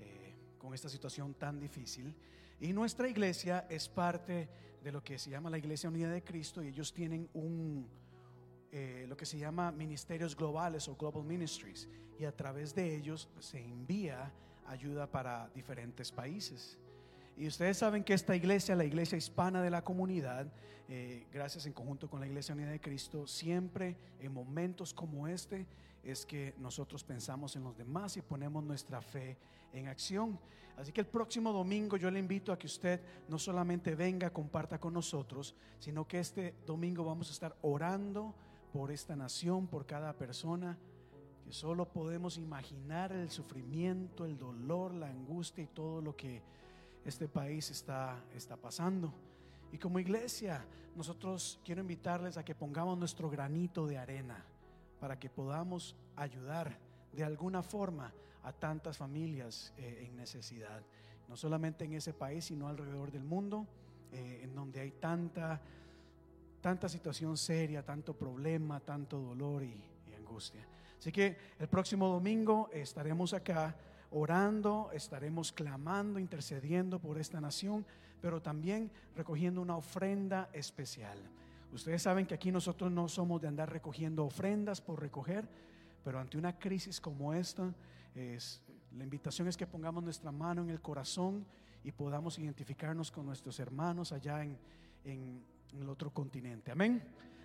eh, con esta situación tan difícil. Y nuestra iglesia es parte de lo que se llama la Iglesia Unida de Cristo y ellos tienen un, eh, lo que se llama ministerios globales o global ministries y a través de ellos se envía ayuda para diferentes países. Y ustedes saben que esta iglesia, la iglesia hispana de la comunidad, eh, gracias en conjunto con la Iglesia Unida de Cristo, siempre en momentos como este es que nosotros pensamos en los demás y ponemos nuestra fe en acción. Así que el próximo domingo yo le invito a que usted no solamente venga, comparta con nosotros, sino que este domingo vamos a estar orando por esta nación, por cada persona, que solo podemos imaginar el sufrimiento, el dolor, la angustia y todo lo que este país está, está pasando. Y como iglesia, nosotros quiero invitarles a que pongamos nuestro granito de arena para que podamos ayudar de alguna forma a tantas familias eh, en necesidad, no solamente en ese país, sino alrededor del mundo, eh, en donde hay tanta, tanta situación seria, tanto problema, tanto dolor y, y angustia. Así que el próximo domingo estaremos acá orando, estaremos clamando, intercediendo por esta nación, pero también recogiendo una ofrenda especial. Ustedes saben que aquí nosotros no somos de andar recogiendo ofrendas por recoger, pero ante una crisis como esta, es, la invitación es que pongamos nuestra mano en el corazón y podamos identificarnos con nuestros hermanos allá en, en, en el otro continente. Amén.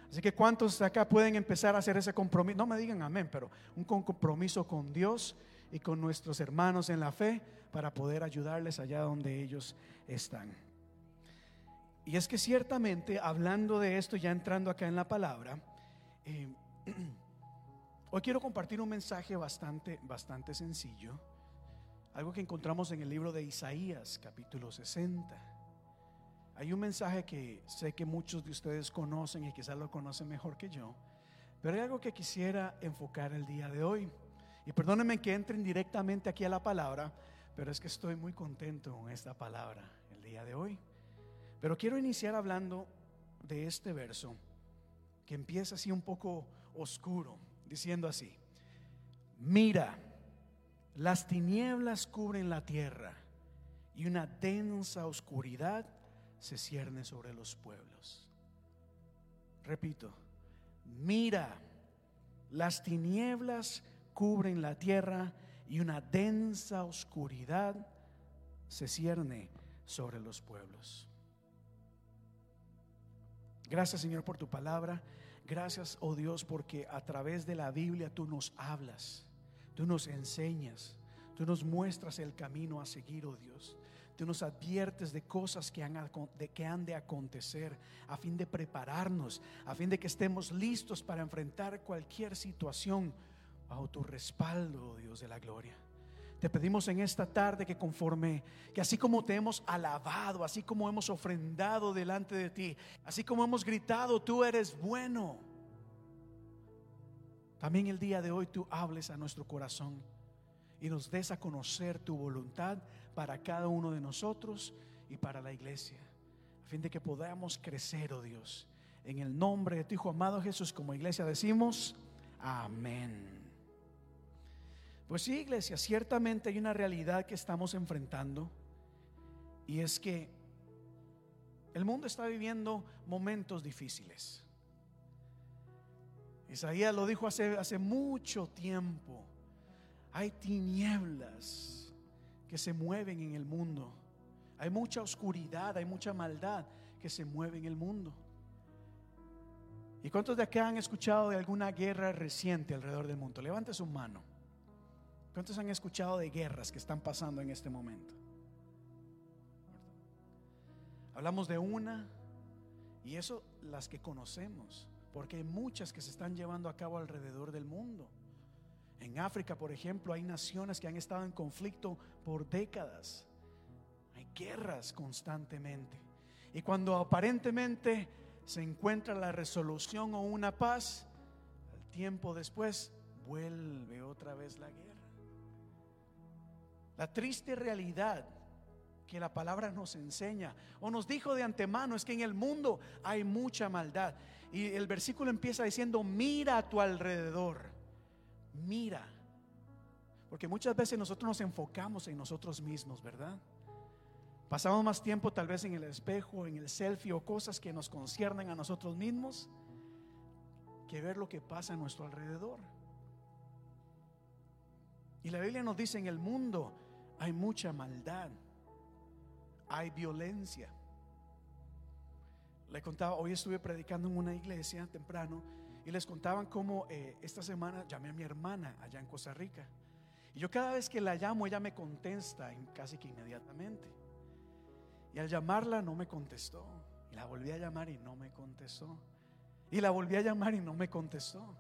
Así que cuántos acá pueden empezar a hacer ese compromiso, no me digan amén, pero un compromiso con Dios y con nuestros hermanos en la fe para poder ayudarles allá donde ellos están. Y es que ciertamente, hablando de esto, ya entrando acá en la palabra, eh, [clears throat] hoy quiero compartir un mensaje bastante, bastante sencillo, algo que encontramos en el libro de Isaías, capítulo 60. Hay un mensaje que sé que muchos de ustedes conocen y quizás lo conocen mejor que yo, pero hay algo que quisiera enfocar el día de hoy. Y perdónenme que entren directamente aquí a la palabra, pero es que estoy muy contento con esta palabra el día de hoy. Pero quiero iniciar hablando de este verso que empieza así un poco oscuro, diciendo así, mira, las tinieblas cubren la tierra y una densa oscuridad se cierne sobre los pueblos. Repito, mira, las tinieblas cubren la tierra y una densa oscuridad se cierne sobre los pueblos. Gracias Señor por tu palabra. Gracias, oh Dios, porque a través de la Biblia tú nos hablas, tú nos enseñas, tú nos muestras el camino a seguir, oh Dios. Tú nos adviertes de cosas que han, de, que han de acontecer a fin de prepararnos, a fin de que estemos listos para enfrentar cualquier situación bajo tu respaldo, oh Dios de la gloria. Te pedimos en esta tarde que conforme, que así como te hemos alabado, así como hemos ofrendado delante de ti, así como hemos gritado, tú eres bueno. También el día de hoy tú hables a nuestro corazón y nos des a conocer tu voluntad para cada uno de nosotros y para la iglesia, a fin de que podamos crecer, oh Dios. En el nombre de tu Hijo amado Jesús, como iglesia decimos, amén. Pues sí, iglesia, ciertamente hay una realidad que estamos enfrentando y es que el mundo está viviendo momentos difíciles. Isaías lo dijo hace, hace mucho tiempo. Hay tinieblas que se mueven en el mundo. Hay mucha oscuridad, hay mucha maldad que se mueve en el mundo. ¿Y cuántos de acá han escuchado de alguna guerra reciente alrededor del mundo? Levante su mano. ¿Cuántos han escuchado de guerras que están pasando en este momento? Hablamos de una y eso las que conocemos, porque hay muchas que se están llevando a cabo alrededor del mundo. En África, por ejemplo, hay naciones que han estado en conflicto por décadas. Hay guerras constantemente. Y cuando aparentemente se encuentra la resolución o una paz, al tiempo después vuelve otra vez la guerra. La triste realidad que la palabra nos enseña o nos dijo de antemano es que en el mundo hay mucha maldad. Y el versículo empieza diciendo, mira a tu alrededor, mira. Porque muchas veces nosotros nos enfocamos en nosotros mismos, ¿verdad? Pasamos más tiempo tal vez en el espejo, en el selfie o cosas que nos conciernen a nosotros mismos que ver lo que pasa a nuestro alrededor. Y la Biblia nos dice, en el mundo hay mucha maldad, hay violencia. Le contaba, hoy estuve predicando en una iglesia temprano y les contaban cómo eh, esta semana llamé a mi hermana allá en Costa Rica. Y yo cada vez que la llamo, ella me contesta casi que inmediatamente. Y al llamarla no me contestó. Y la volví a llamar y no me contestó. Y la volví a llamar y no me contestó.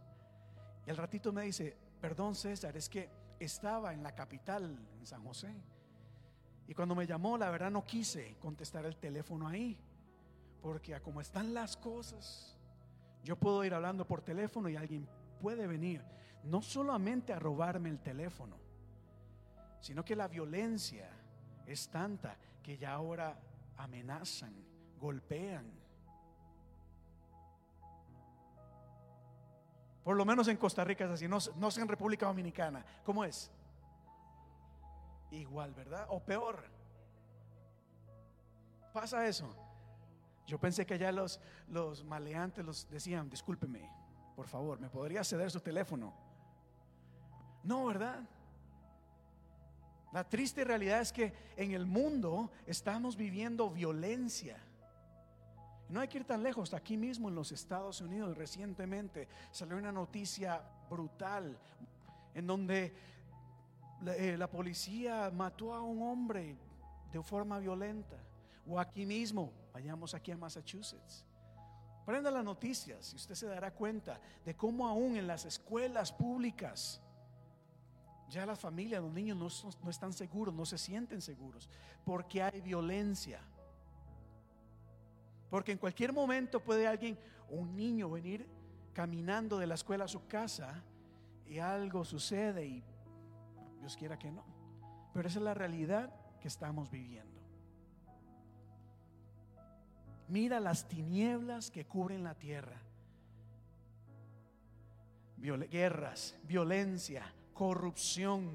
Y al ratito me dice, perdón César, es que estaba en la capital, en San José. Y cuando me llamó, la verdad no quise contestar el teléfono ahí. Porque como están las cosas, yo puedo ir hablando por teléfono y alguien puede venir, no solamente a robarme el teléfono, sino que la violencia es tanta que ya ahora amenazan, golpean. Por lo menos en Costa Rica es así, no, no es en República Dominicana. ¿Cómo es? Igual, ¿verdad? O peor. Pasa eso. Yo pensé que ya los, los maleantes los decían, discúlpeme, por favor, ¿me podría ceder su teléfono? No, ¿verdad? La triste realidad es que en el mundo estamos viviendo violencia. No hay que ir tan lejos, aquí mismo en los Estados Unidos recientemente salió una noticia brutal en donde la, eh, policía mató a un hombre de forma violenta. O aquí mismo, vayamos aquí a Massachusetts. Prenda las noticias y usted se dará cuenta de cómo aún en las escuelas públicas ya las familias, los niños no están seguros, no se sienten seguros, porque hay violencia. Porque en cualquier momento puede alguien, un niño, venir caminando de la escuela a su casa y algo sucede y Dios quiera que no. Pero esa es la realidad que estamos viviendo. Mira las tinieblas que cubren la tierra. guerras, violencia, corrupción.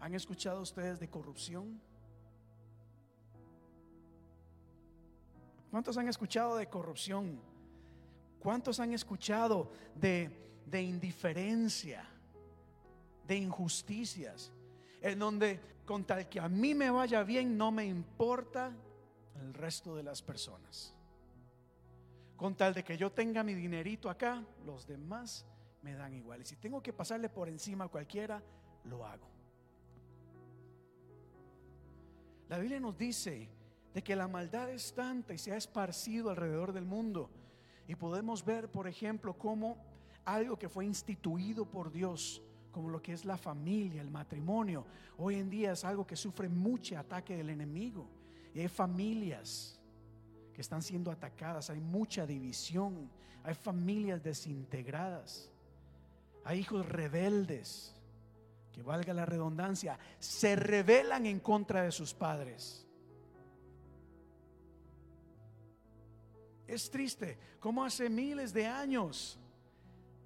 ¿Han escuchado ustedes de corrupción? ¿Cuántos han escuchado de corrupción? ¿Cuántos han escuchado de, de indiferencia, de injusticias? En donde con tal que a mí me vaya bien, no me importa el resto de las personas. Con tal de que yo tenga mi dinerito acá, los demás me dan igual. Y si tengo que pasarle por encima a cualquiera, lo hago. La Biblia nos dice de que la maldad es tanta y se ha esparcido alrededor del mundo. Y podemos ver, por ejemplo, cómo algo que fue instituido por Dios, como lo que es la familia, el matrimonio, hoy en día es algo que sufre mucho ataque del enemigo. Y hay familias que están siendo atacadas, hay mucha división, hay familias desintegradas. Hay hijos rebeldes, que valga la redundancia, se rebelan en contra de sus padres. Es triste como hace miles de años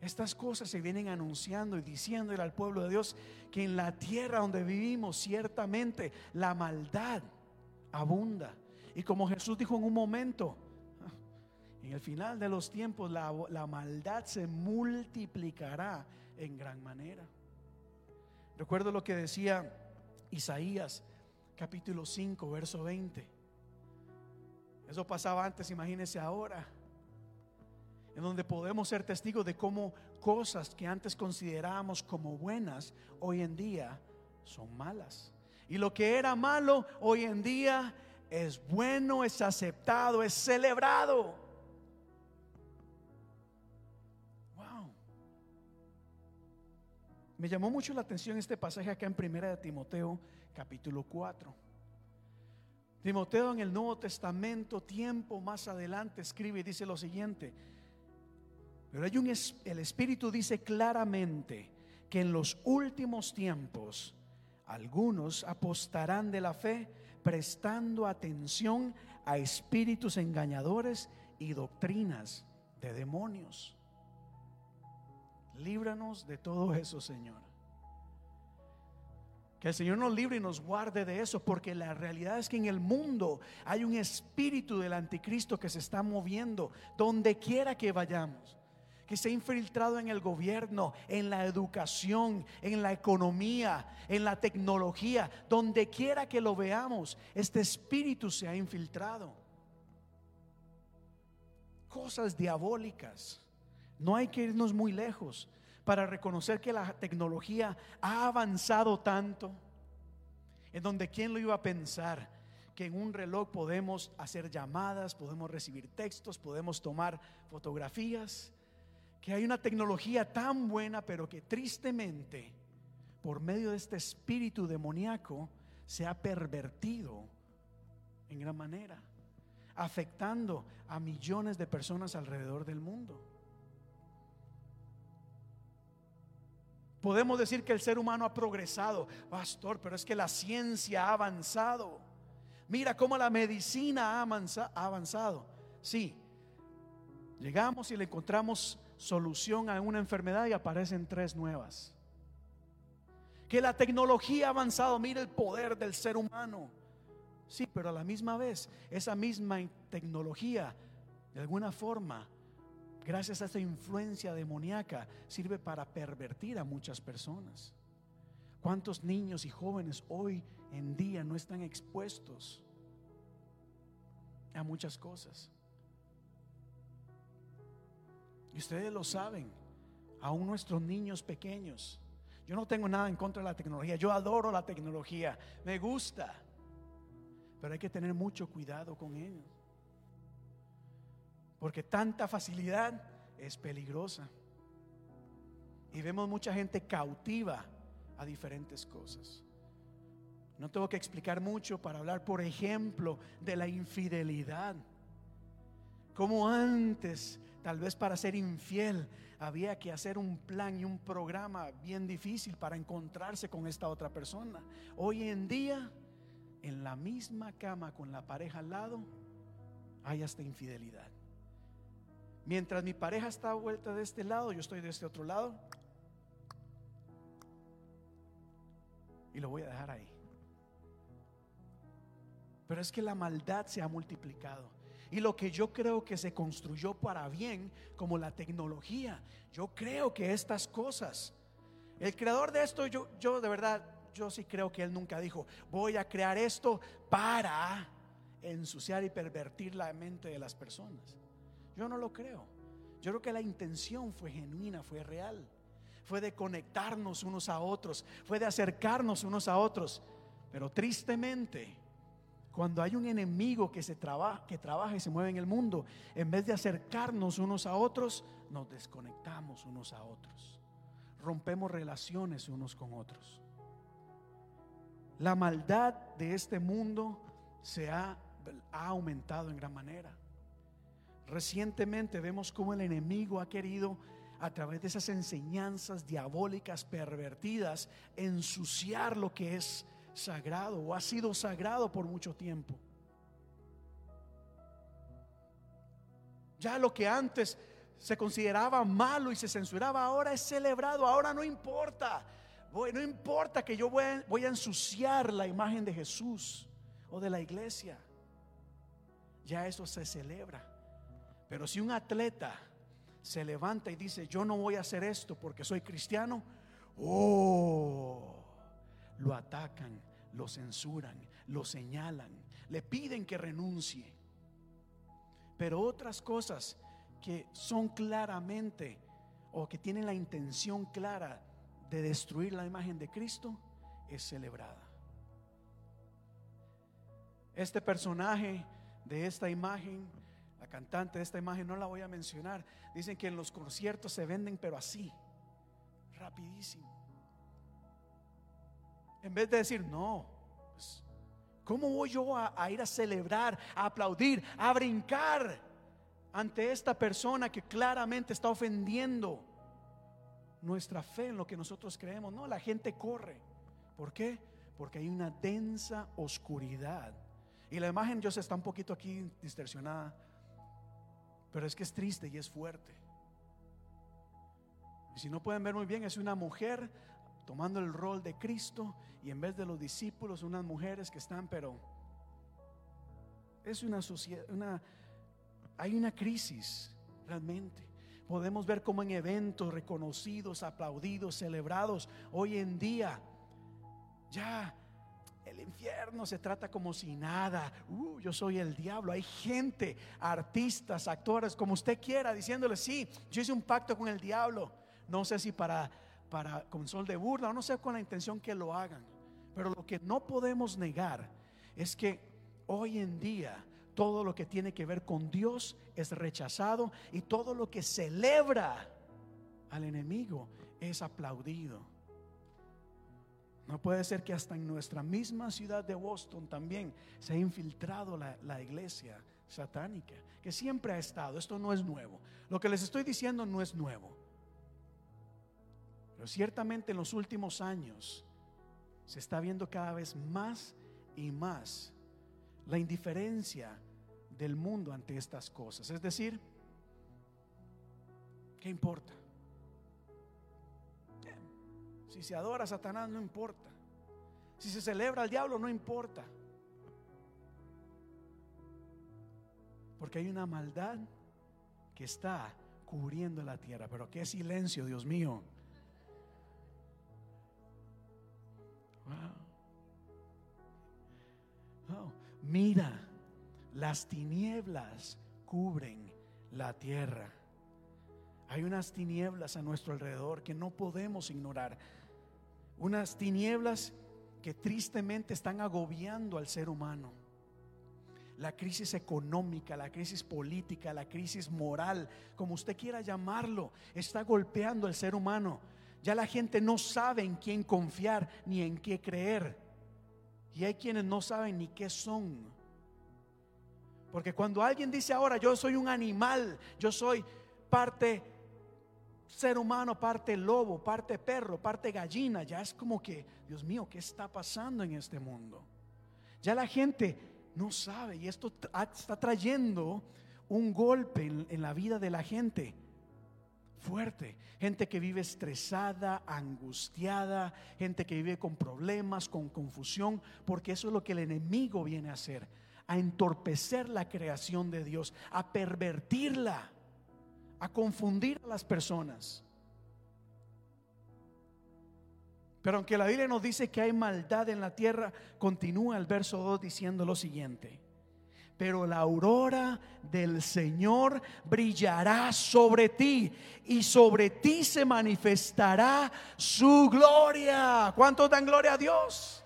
estas cosas se vienen anunciando y diciéndole al pueblo de Dios que en la tierra donde vivimos ciertamente la maldad abunda. Y como Jesús dijo en un momento, en el final de los tiempos la, la maldad se multiplicará en gran manera. Recuerdo lo que decía Isaías capítulo 5, verso 20. Eso pasaba antes, imagínense ahora. En donde podemos ser testigos de cómo cosas que antes considerábamos como buenas, hoy en día son malas. Y lo que era malo, hoy en día es bueno, es aceptado, es celebrado. Me llamó mucho la atención este pasaje acá en Primera de Timoteo, capítulo 4. Timoteo en el Nuevo Testamento, tiempo más adelante, escribe y dice lo siguiente. Pero hay un, el Espíritu dice claramente que en los últimos tiempos algunos apostarán de la fe prestando atención a espíritus engañadores y doctrinas de demonios. Líbranos de todo eso, Señor. Que el Señor nos libre y nos guarde de eso, porque la realidad es que en el mundo hay un espíritu del anticristo que se está moviendo donde quiera que vayamos. Que se ha infiltrado en el gobierno, en la educación, en la economía, en la tecnología, donde quiera que lo veamos, este espíritu se ha infiltrado. Cosas diabólicas. No hay que irnos muy lejos para reconocer que la tecnología ha avanzado tanto, en donde quién lo iba a pensar, que en un reloj podemos hacer llamadas, podemos recibir textos, podemos tomar fotografías, que hay una tecnología tan buena, pero que tristemente, por medio de este espíritu demoníaco, se ha pervertido en gran manera, afectando a millones de personas alrededor del mundo. Podemos decir que el ser humano ha progresado, pastor, pero es que la ciencia ha avanzado. Mira cómo la medicina ha avanzado. Sí, llegamos y le encontramos solución a una enfermedad y aparecen tres nuevas. Que la tecnología ha avanzado, mira el poder del ser humano. Sí, pero a la misma vez, esa misma tecnología, de alguna forma, gracias a esta influencia demoníaca, sirve para pervertir a muchas personas. ¿Cuántos niños y jóvenes hoy en día no están expuestos a muchas cosas? Y ustedes lo saben, aún nuestros niños pequeños. Yo no tengo nada en contra de la tecnología, yo adoro la tecnología, me gusta, pero hay que tener mucho cuidado con ellos. Porque tanta facilidad es peligrosa. Y vemos mucha gente cautiva a diferentes cosas. No tengo que explicar mucho para hablar, por ejemplo, de la infidelidad. Como antes, tal vez para ser infiel, había que hacer un plan y un programa bien difícil para encontrarse con esta otra persona. Hoy en día, en la misma cama con la pareja al lado, hay hasta infidelidad. Mientras mi pareja está vuelta de este lado, yo estoy de este otro lado. Y lo voy a dejar ahí. Pero es que la maldad se ha multiplicado. Y lo que yo creo que se construyó para bien, como la tecnología, yo creo que estas cosas, el creador de esto, yo, yo de verdad, yo sí creo que él nunca dijo, voy a crear esto para ensuciar y pervertir la mente de las personas. Yo no lo creo. Yo creo que la intención fue genuina, fue real. Fue de conectarnos unos a otros, fue de acercarnos unos a otros. Pero tristemente, cuando hay un enemigo que, se trabaja, que y se mueve en el mundo, en vez de acercarnos unos a otros, nos desconectamos unos a otros. Rompemos relaciones unos con otros. La maldad de este mundo se ha, ha aumentado en gran manera. Recientemente vemos cómo el enemigo ha querido a través de esas enseñanzas diabólicas pervertidas ensuciar lo que es sagrado o ha sido sagrado por mucho tiempo. Ya lo que antes se consideraba malo y se censuraba ahora es celebrado, ahora no importa. No importa que yo voy a, voy a ensuciar la imagen de Jesús o de la iglesia. Ya eso se celebra. Pero si un atleta se levanta y dice, yo no voy a hacer esto porque soy cristiano, oh, lo atacan, lo censuran, lo señalan, le piden que renuncie. Pero otras cosas que son claramente o que tienen la intención clara de destruir la imagen de Cristo es celebrada. Este personaje de esta imagen cantante esta imagen no la voy a mencionar. Dicen que en los conciertos se venden, pero así, rapidísimo. En vez de decir, no, pues, ¿Cómo voy yo a, a ir a celebrar, a aplaudir, a brincar ante esta persona que claramente está ofendiendo nuestra fe en lo que nosotros creemos? No, la gente corre. ¿Por qué? Porque hay una densa oscuridad. Y la imagen yo sé está un poquito aquí distorsionada, pero es que es triste y es fuerte. Y si no pueden ver muy bien, es una mujer tomando el rol de Cristo y en vez de los discípulos, unas mujeres que están, pero es una sociedad, hay una crisis realmente. Podemos ver como en eventos reconocidos, aplaudidos, celebrados, hoy en día ya el infierno se trata como si nada. Uh, yo soy el diablo. Hay gente, artistas, actores, como usted quiera, diciéndole, sí, yo hice un pacto con el diablo. No sé si para, para con sol de burla o no sé con la intención que lo hagan. Pero lo que no podemos negar es que hoy en día todo lo que tiene que ver con Dios es rechazado y todo lo que celebra al enemigo es aplaudido. No puede ser que hasta en nuestra misma ciudad de Boston también se ha infiltrado la, la, iglesia satánica, que siempre ha estado. Esto no es nuevo. Lo que les estoy diciendo no es nuevo. Pero ciertamente en los últimos años se está viendo cada vez más y más la indiferencia del mundo ante estas cosas. Es decir, ¿qué importa? Si se adora a Satanás, no importa. Si se celebra al diablo, no importa. Porque hay una maldad que está cubriendo la tierra. Pero qué silencio, Dios mío. Wow. Mira, las tinieblas cubren la tierra. Hay unas tinieblas a nuestro alrededor que no podemos ignorar. Unas tinieblas que tristemente están agobiando al ser humano. La crisis económica, la crisis política, la crisis moral, como usted quiera llamarlo, está golpeando al ser humano. Ya la gente no sabe en quién confiar ni en qué creer. Y hay quienes no saben ni qué son. Porque cuando alguien dice ahora, yo soy un animal, yo soy parte ser humano, parte lobo, parte perro, parte gallina, ya es como que, Dios mío, ¿qué está pasando en este mundo? Ya la gente no sabe y esto está trayendo un golpe en, la vida de la gente fuerte. Gente que vive estresada, angustiada, gente que vive con problemas, con confusión, porque eso es lo que el enemigo viene a hacer, a entorpecer la creación de Dios, a pervertirla, a confundir a las personas. Pero aunque la Biblia nos dice que hay maldad en la tierra, continúa el verso 2 diciendo lo siguiente pero la aurora del Señor brillará sobre ti y sobre ti se manifestará su gloria. ¿Cuántos dan gloria a Dios?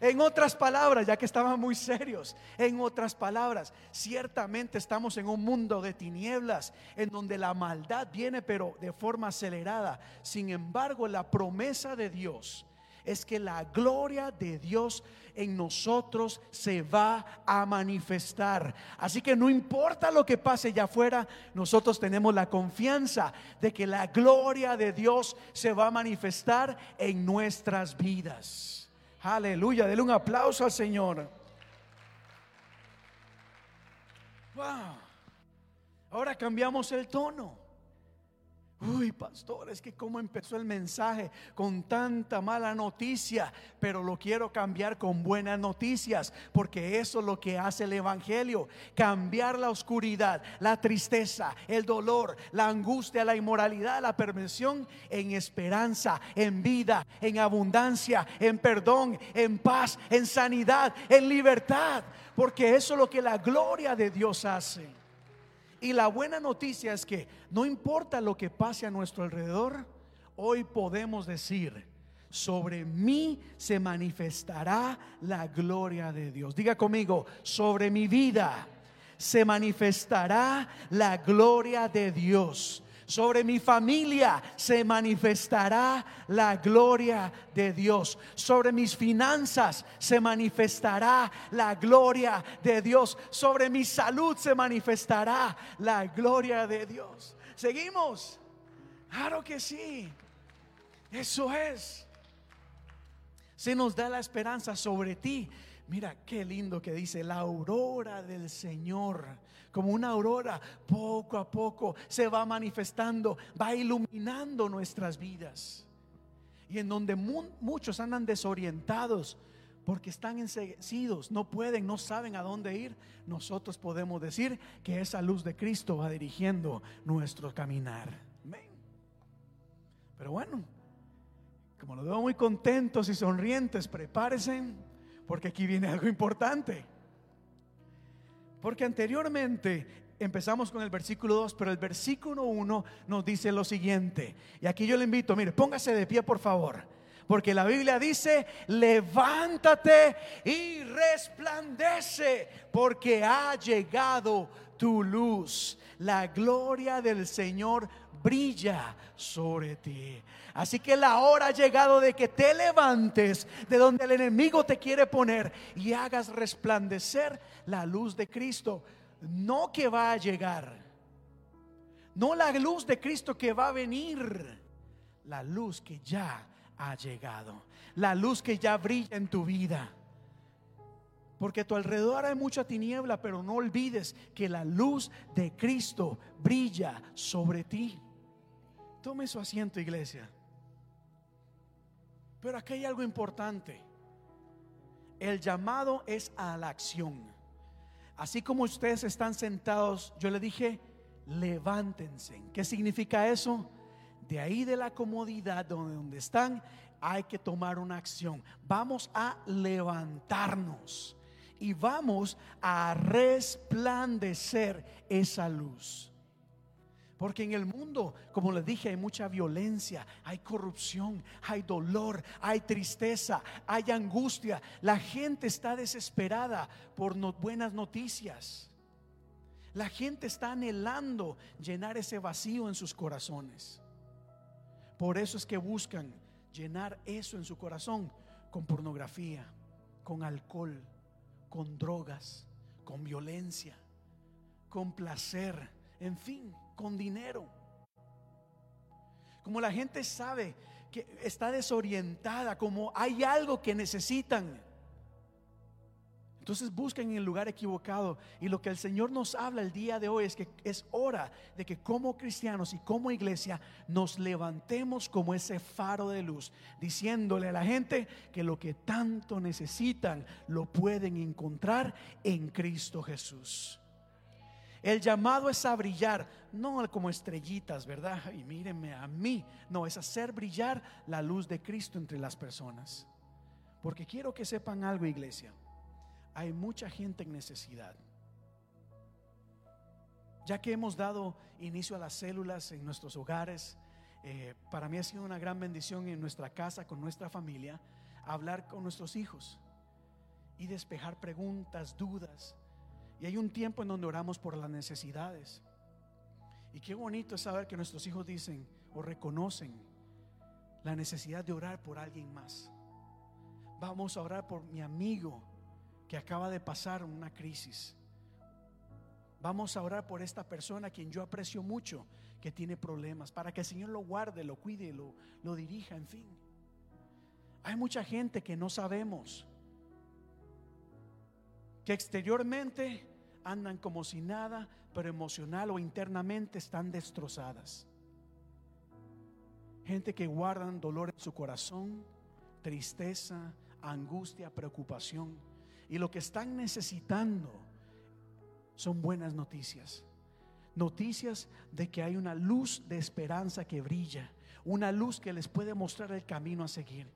En otras palabras, ya que estaban muy serios, en otras palabras, ciertamente estamos en un mundo de tinieblas, en donde la maldad viene pero de forma acelerada. Sin embargo, la promesa de Dios es que la gloria de Dios en nosotros se va a manifestar. Así que no importa lo que pase allá afuera, nosotros tenemos la confianza de que la gloria de Dios se va a manifestar en nuestras vidas. Aleluya, denle un aplauso al Señor. Wow. Ahora cambiamos el tono. Uy, pastor, es que cómo empezó el mensaje con tanta mala noticia, pero lo quiero cambiar con buenas noticias, porque eso es lo que hace el Evangelio, cambiar la oscuridad, la tristeza, el dolor, la angustia, la inmoralidad, la perversión en esperanza, en vida, en abundancia, en perdón, en paz, en sanidad, en libertad, porque eso es lo que la gloria de Dios hace. Y la buena noticia es que no importa lo que pase a nuestro alrededor, hoy podemos decir, sobre mí se manifestará la gloria de Dios. Diga conmigo, sobre mi vida se manifestará la gloria de Dios. Sobre mi familia se manifestará la gloria de Dios. Sobre mis finanzas se manifestará la gloria de Dios. Sobre mi salud se manifestará la gloria de Dios. Seguimos. Claro que sí. Eso es. Se nos da la esperanza sobre ti. Mira qué lindo que dice la aurora del Señor. Como una aurora, poco a poco se va manifestando, va iluminando nuestras vidas. Y en donde muchos andan desorientados porque están enseguecidos, no pueden, no saben a dónde ir, nosotros podemos decir que esa luz de Cristo va dirigiendo nuestro caminar. Pero bueno, como los veo muy contentos y sonrientes, prepárense porque aquí viene algo importante. Porque anteriormente empezamos con el versículo 2, pero el versículo 1 nos dice lo siguiente. Y aquí yo le invito, mire, póngase de pie por favor. Porque la Biblia dice, levántate y resplandece, porque ha llegado tu luz. La gloria del Señor brilla sobre ti. Así que la hora ha llegado de que te levantes de donde el enemigo te quiere poner y hagas resplandecer la luz de Cristo. No que va a llegar, no la luz de Cristo que va a venir, la luz que ya ha llegado, la luz que ya brilla en tu vida. Porque a tu alrededor hay mucha tiniebla, pero no olvides que la luz de Cristo brilla sobre ti. Tome su asiento, iglesia. Pero aquí hay algo importante. El llamado es a la acción. Así como ustedes están sentados, yo le dije, levántense. ¿Qué significa eso? De ahí de la comodidad donde, donde están, hay que tomar una acción. Vamos a levantarnos y vamos a resplandecer esa luz. Porque en el mundo, como les dije, hay mucha violencia, hay corrupción, hay dolor, hay tristeza, hay angustia. La gente está desesperada por buenas noticias. La gente está anhelando llenar ese vacío en sus corazones. Por eso es que buscan llenar eso en su corazón con pornografía, con alcohol, con drogas, con violencia, con placer, en fin con dinero. Como la gente sabe que está desorientada, como hay algo que necesitan. Entonces buscan en el lugar equivocado. Y lo que el Señor nos habla el día de hoy es que es hora de que como cristianos y como iglesia nos levantemos como ese faro de luz, diciéndole a la gente que lo que tanto necesitan lo pueden encontrar en Cristo Jesús. El llamado es a brillar, no como estrellitas, ¿verdad? Y mírenme a mí. No, es hacer brillar la luz de Cristo entre las personas. Porque quiero que sepan algo, iglesia. Hay mucha gente en necesidad. Ya que hemos dado inicio a las células en nuestros hogares, eh, para mí ha sido una gran bendición en nuestra casa, con nuestra familia, hablar con nuestros hijos y despejar preguntas, dudas y hay un tiempo en donde oramos por las necesidades. Y qué bonito es saber que nuestros hijos dicen o reconocen la necesidad de orar por alguien más. Vamos a orar por mi amigo que acaba de pasar una crisis. Vamos a orar por esta persona a quien yo aprecio mucho, que tiene problemas, para que el Señor lo guarde, lo cuide, lo, lo dirija, en fin. Hay mucha gente que no sabemos que exteriormente andan como si nada, pero emocional o internamente están destrozadas. Gente que guardan dolor en su corazón, tristeza, angustia, preocupación. Y lo que están necesitando son buenas noticias. Noticias de que hay una luz de esperanza que brilla, una luz que les puede mostrar el camino a seguir.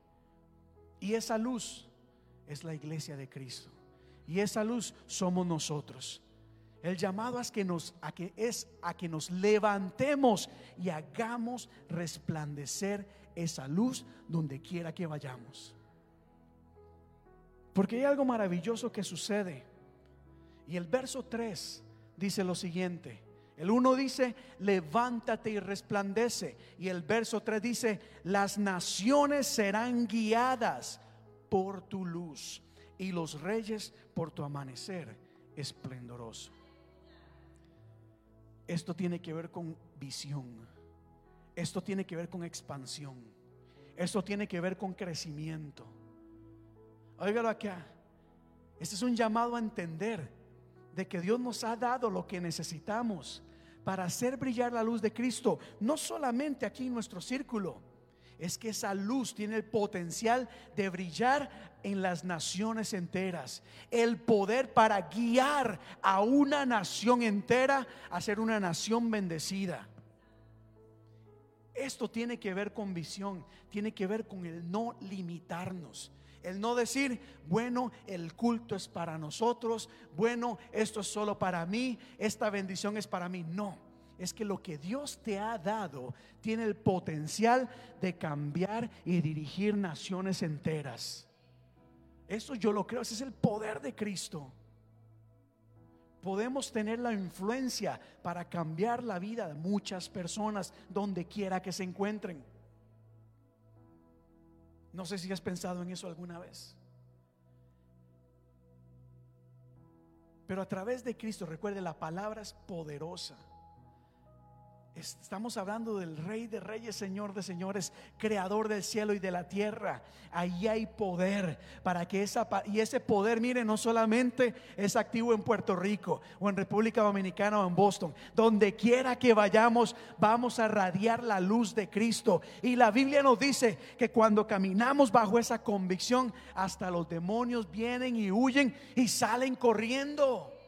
Y esa luz es la iglesia de Cristo. Y esa luz somos nosotros. El llamado es que nos, a que es a que nos levantemos y hagamos resplandecer esa luz donde quiera que vayamos. Porque hay algo maravilloso que sucede. Y el verso 3 dice lo siguiente. El 1 dice, levántate y resplandece. Y el verso 3 dice, las naciones serán guiadas por tu luz y los reyes por tu amanecer esplendoroso. Esto tiene que ver con visión. Esto tiene que ver con expansión. Esto tiene que ver con crecimiento. Óigalo acá. Este es un llamado a entender de que Dios nos ha dado lo que necesitamos para hacer brillar la luz de Cristo, no solamente aquí en nuestro círculo, es que esa luz tiene el potencial de brillar en las naciones enteras, el poder para guiar a una nación entera a ser una nación bendecida. Esto tiene que ver con visión, tiene que ver con el no limitarnos. El no decir, bueno, el culto es para nosotros, bueno, esto es solo para mí, esta bendición es para mí. No, es que lo que Dios te ha dado tiene el potencial de cambiar y dirigir naciones enteras. Eso yo lo creo, ese es el poder de Cristo. Podemos tener la influencia para cambiar la vida de muchas personas donde quiera que se encuentren. No sé si has pensado en eso alguna vez. Pero a través de Cristo, recuerde, la palabra es poderosa. Estamos hablando del Rey de Reyes, Señor de Señores, Creador del cielo y de la tierra. Ahí hay poder para que esa y ese poder, mire, no solamente es activo en Puerto Rico o en República Dominicana o en Boston. Donde quiera que vayamos, vamos a radiar la luz de Cristo. Y la Biblia nos dice que cuando caminamos bajo esa convicción, hasta los demonios vienen y huyen y salen corriendo.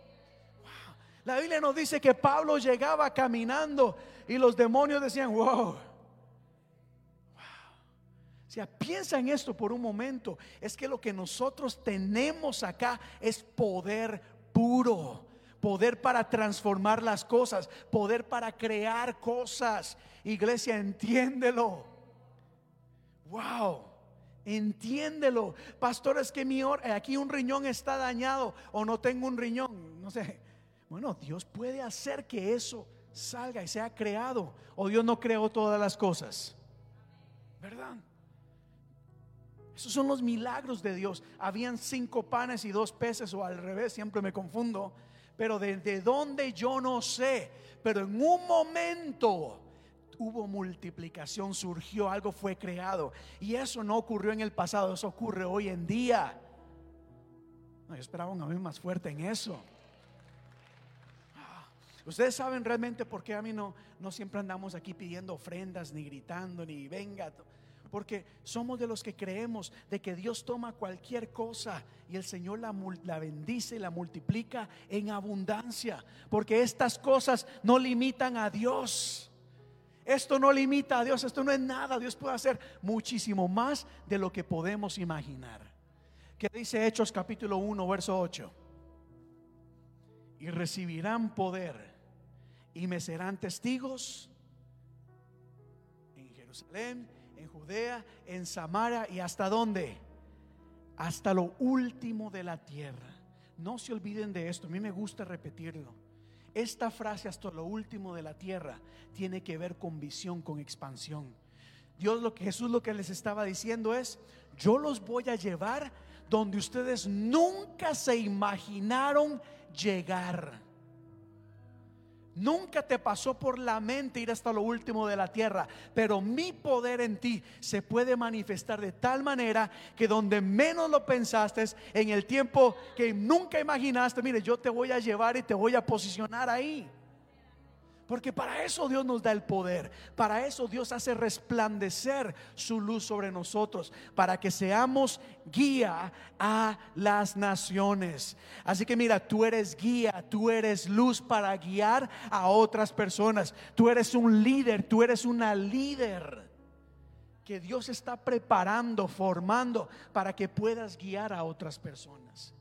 La Biblia nos dice que Pablo llegaba caminando y los demonios decían, wow. wow. O sea, piensa en esto por un momento. Es que lo que nosotros tenemos acá es poder puro. Poder para transformar las cosas. Poder para crear cosas. Iglesia, entiéndelo. Wow. Entiéndelo. Pastor, es que mi aquí un riñón está dañado o no tengo un riñón. No sé. Bueno, Dios puede hacer que eso salga y sea creado. O Dios no creó todas las cosas. ¿Verdad? Esos son los milagros de Dios. Habían cinco panes y dos peces o al revés, siempre me confundo. Pero desde donde yo no sé. Pero en un momento hubo multiplicación, surgió, algo fue creado. Y eso no ocurrió en el pasado, eso ocurre hoy en día. No, yo esperaba un más fuerte en eso. Ustedes saben realmente por qué a mí no, no siempre andamos aquí pidiendo ofrendas, ni gritando, ni venga. Porque somos de los que creemos de que Dios toma cualquier cosa y el Señor la, la, bendice y la multiplica en abundancia. Porque estas cosas no limitan a Dios. Esto no limita a Dios, esto no es nada. Dios puede hacer muchísimo más de lo que podemos imaginar. ¿Qué dice Hechos capítulo 1, verso 8? Y recibirán poder y me serán testigos en Jerusalén, en Judea, en Samaria y hasta dónde? Hasta lo último de la tierra. No se olviden de esto, a mí me gusta repetirlo. Esta frase hasta lo último de la tierra tiene que ver con visión, con expansión. Dios lo que Jesús lo que les estaba diciendo es, yo los voy a llevar donde ustedes nunca se imaginaron llegar. Nunca te pasó por la mente ir hasta lo último de la tierra, pero mi poder en ti se puede manifestar de tal manera que donde menos lo pensaste, en el tiempo que nunca imaginaste, mire, yo te voy a llevar y te voy a posicionar ahí. Porque para eso Dios nos da el poder. Para eso Dios hace resplandecer su luz sobre nosotros. Para que seamos guía a las naciones. Así que mira, tú eres guía, tú eres luz para guiar a otras personas. Tú eres un líder, tú eres una líder que Dios está preparando, formando para que puedas guiar a otras personas.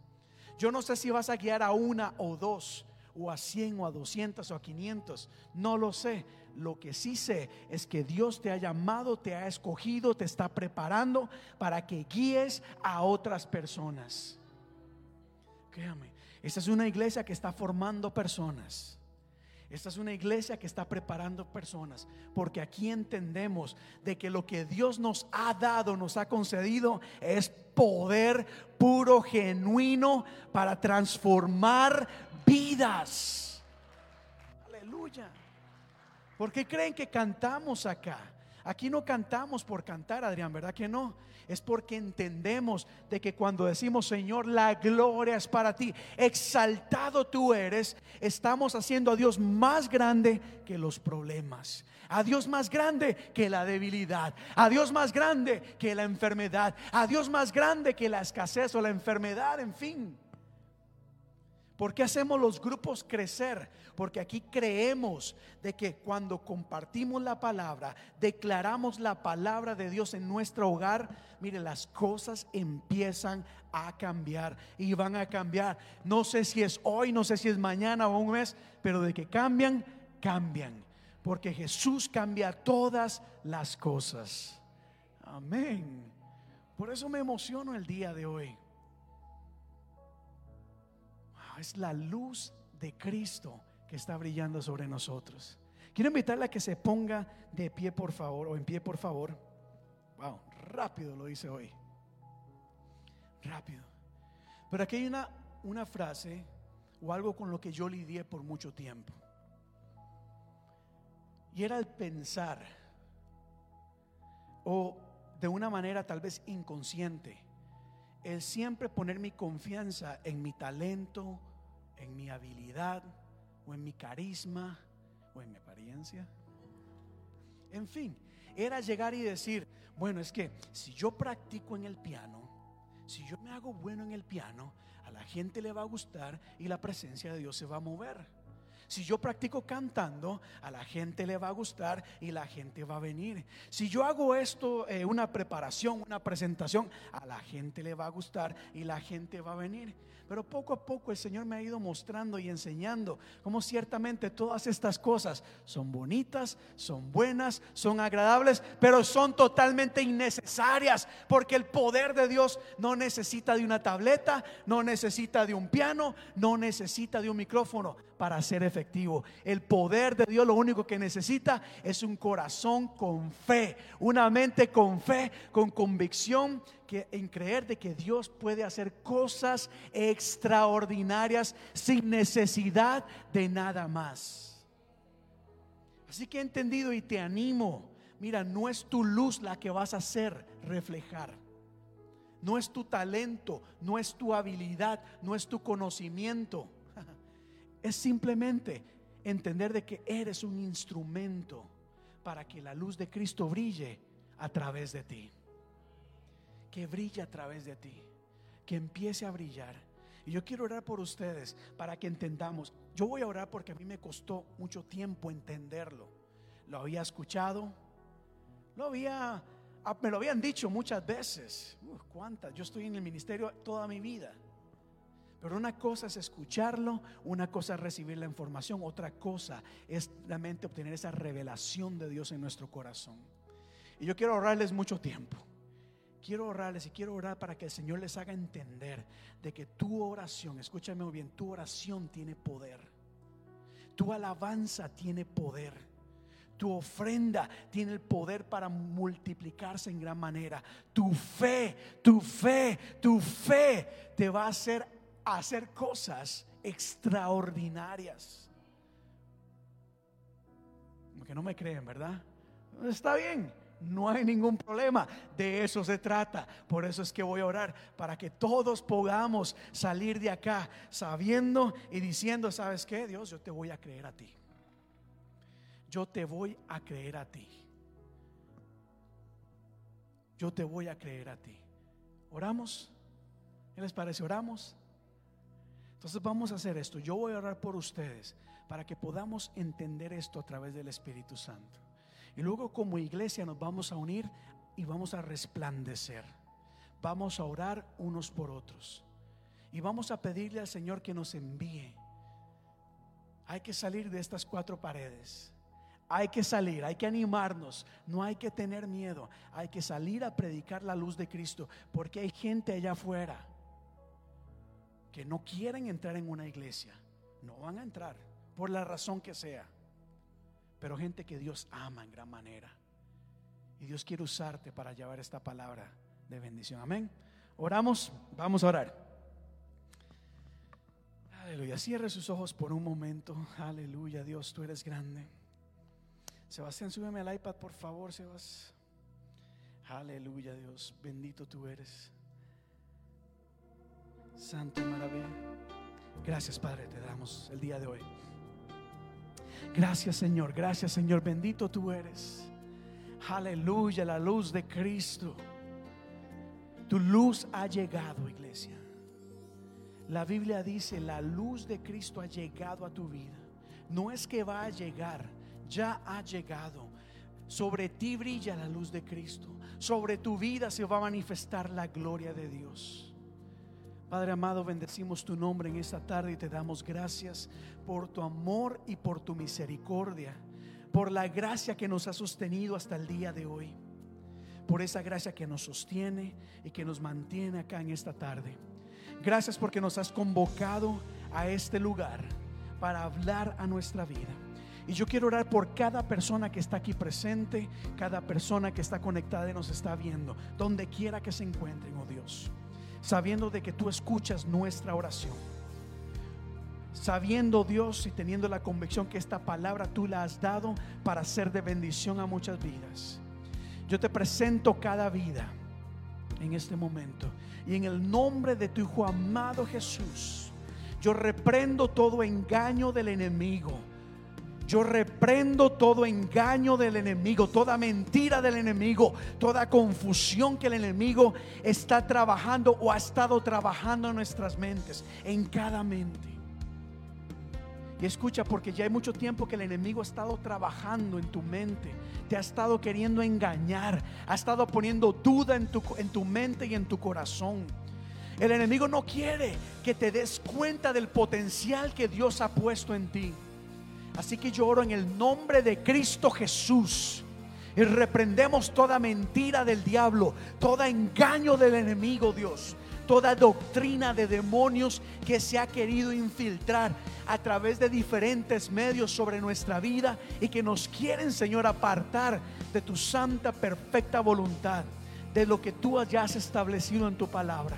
Yo no sé si vas a guiar a una o dos o a 100 o a 200 o a 500, no lo sé. Lo que sí sé es que Dios te ha llamado, te ha escogido, te está preparando para que guíes a otras personas. Créame, esta es una iglesia que está formando personas. Esta es una iglesia que está preparando personas, porque aquí entendemos de que lo que Dios nos ha dado, nos ha concedido, es poder puro, genuino, para transformar vidas. Aleluya. ¿Por qué creen que cantamos acá? Aquí no cantamos por cantar, Adrián, ¿verdad que no? Es porque entendemos de que cuando decimos, Señor, la gloria es para ti, exaltado tú eres, estamos haciendo a Dios más grande que los problemas, a Dios más grande que la debilidad, a Dios más grande que la enfermedad, a Dios más grande que la escasez o la enfermedad, en fin. ¿Por qué hacemos los grupos crecer? Porque aquí creemos de que cuando compartimos la palabra, declaramos la palabra de Dios en nuestro hogar, mire, las cosas empiezan a cambiar y van a cambiar. No sé si es hoy, no sé si es mañana o un mes, pero de que cambian, cambian. Porque Jesús cambia todas las cosas. Amén. Por eso me emociono el día de hoy es la luz de Cristo que está brillando sobre nosotros. Quiero invitarle a que se ponga de pie, por favor, o en pie, por favor. Wow, rápido lo hice hoy. Rápido. Pero aquí hay una, una frase o algo con lo que yo lidié por mucho tiempo. Y era el pensar, o de una manera tal vez inconsciente, el siempre poner mi confianza en mi talento, en mi habilidad o en mi carisma o en mi apariencia. En fin, era llegar y decir, bueno, es que si yo practico en el piano, si yo me hago bueno en el piano, a la gente le va a gustar y la presencia de Dios se va a mover. Si yo practico cantando, a la gente le va a gustar y la gente va a venir. Si yo hago esto, eh, una preparación, una presentación, a la gente le va a gustar y la gente va a venir. Pero poco a poco el Señor me ha ido mostrando y enseñando cómo ciertamente todas estas cosas son bonitas, son buenas, son agradables, pero son totalmente innecesarias porque el poder de Dios no necesita de una tableta, no necesita de un piano, no necesita de un micrófono para ser efectivo. El poder de Dios lo único que necesita es un corazón con fe, una mente con fe, con convicción que, en creer de que Dios puede hacer cosas extraordinarias sin necesidad de nada más. Así que he entendido y te animo. Mira, no es tu luz la que vas a hacer reflejar. No es tu talento, no es tu habilidad, no es tu conocimiento. Es simplemente entender de que eres un instrumento para que la luz de Cristo brille a través de ti que brille a través de ti, que empiece a brillar. Y yo quiero orar por ustedes para que entendamos. Yo voy a orar porque a mí me costó mucho tiempo entenderlo. Lo había escuchado, lo había, ah, me lo habían dicho muchas veces. ¿Cuántas? Yo estoy en el ministerio toda mi vida. Pero una cosa es escucharlo, una cosa es recibir la información, otra cosa es realmente obtener esa revelación de Dios en nuestro corazón. Y yo quiero ahorrarles mucho tiempo quiero orarles y quiero orar para que el Señor les haga entender de que tu oración, escúchame muy bien, tu oración tiene poder. Tu alabanza tiene poder. Tu ofrenda tiene el poder para multiplicarse en gran manera. Tu fe, tu fe, tu fe te va a hacer hacer cosas extraordinarias. Que no me creen, ¿verdad? Está bien. No hay ningún problema. De eso se trata. Por eso es que voy a orar para que todos podamos salir de acá sabiendo y diciendo, ¿sabes qué? Dios, yo te voy a creer a ti. Yo te voy a creer a ti. Yo te voy a creer a ti. ¿Oramos? ¿Qué les parece? ¿Oramos? Entonces vamos a hacer esto. Yo voy a orar por ustedes para que podamos entender esto a través del Espíritu Santo. Y luego como iglesia nos vamos a unir y vamos a resplandecer. Vamos a orar unos por otros. Y vamos a pedirle al Señor que nos envíe. Hay que salir de estas cuatro paredes. Hay que salir, hay que animarnos, no hay que tener miedo, hay que salir a predicar la luz de Cristo, porque hay gente allá afuera que no quieren entrar en una iglesia, no van a entrar por la razón que sea, pero gente que Dios ama en gran manera. Y Dios quiere usarte para llevar esta palabra de bendición. Amén. Oramos, vamos a orar. Aleluya. Cierre sus ojos por un momento. Aleluya, Dios, tú eres grande. Sebastián, súbeme al iPad, por favor, Sebas. Aleluya, Dios. Bendito tú eres. Santo maravilla. Gracias, Padre, te damos el día de hoy. Gracias, Señor. Gracias, Señor. Bendito tú eres. Aleluya, la luz de Cristo. Tu luz ha llegado, iglesia. La Biblia dice, la luz de Cristo ha llegado a tu vida. No es que va a llegar, ya ha llegado. Sobre ti brilla la luz de Cristo. Sobre tu vida se va a manifestar la gloria de Dios. Padre amado, bendecimos tu nombre en esta tarde y te damos gracias por tu amor y por tu misericordia, por la gracia que nos ha sostenido hasta el día de hoy, por esa gracia que nos sostiene y que nos mantiene acá en esta tarde. Gracias porque nos has convocado a este lugar para hablar a nuestra vida. Y yo quiero orar por cada persona que está aquí presente, cada persona que está conectada y nos está viendo, donde quiera que se encuentren, oh Dios sabiendo de que tú escuchas nuestra oración. Sabiendo Dios y teniendo la convicción que esta palabra tú la has dado para ser de bendición a muchas vidas. Yo te presento cada vida en este momento. Y en el nombre de tu Hijo amado Jesús, yo reprendo todo engaño del enemigo yo reprendo todo engaño del enemigo, toda mentira del enemigo, toda confusión que el enemigo está trabajando o ha estado trabajando en nuestras mentes, en cada mente. Y escucha, porque ya hay mucho tiempo que el enemigo ha estado trabajando en tu mente, te ha estado queriendo engañar, ha estado poniendo duda en tu, en tu mente y en tu corazón. El enemigo no quiere que te des cuenta del potencial que Dios ha puesto en ti. Así que yo oro en el nombre de Cristo Jesús. Y reprendemos toda mentira del diablo, todo engaño del enemigo, Dios, toda doctrina de demonios que se ha querido infiltrar a través de diferentes medios sobre nuestra vida y que nos quieren, Señor, apartar de tu santa, perfecta voluntad, de lo que tú hayas establecido en tu palabra.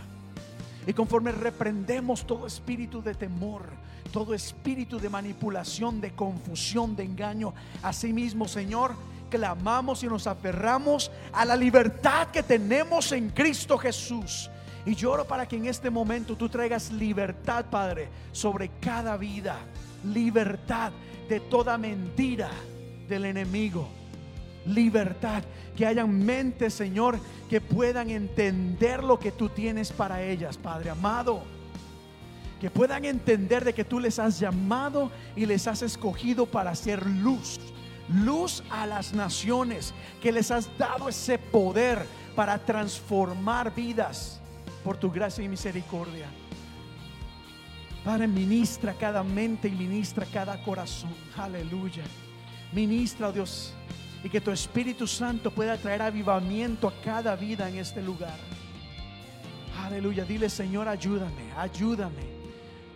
Y conforme reprendemos todo espíritu de temor, todo espíritu de manipulación, de confusión, de engaño. Asimismo, Señor, clamamos y nos aferramos a la libertad que tenemos en Cristo Jesús. Y lloro para que en este momento tú traigas libertad, Padre, sobre cada vida. Libertad de toda mentira del enemigo. Libertad. Que hayan mentes, Señor, que puedan entender lo que tú tienes para ellas, Padre amado que puedan entender de que tú les has llamado y les has escogido para hacer luz, luz a las naciones, que les has dado ese poder para transformar vidas por tu gracia y misericordia. Padre, ministra cada mente y ministra cada corazón. Aleluya. Ministra, oh Dios, y que tu Espíritu Santo pueda traer avivamiento a cada vida en este lugar. Aleluya. Dile, Señor, ayúdame, ayúdame.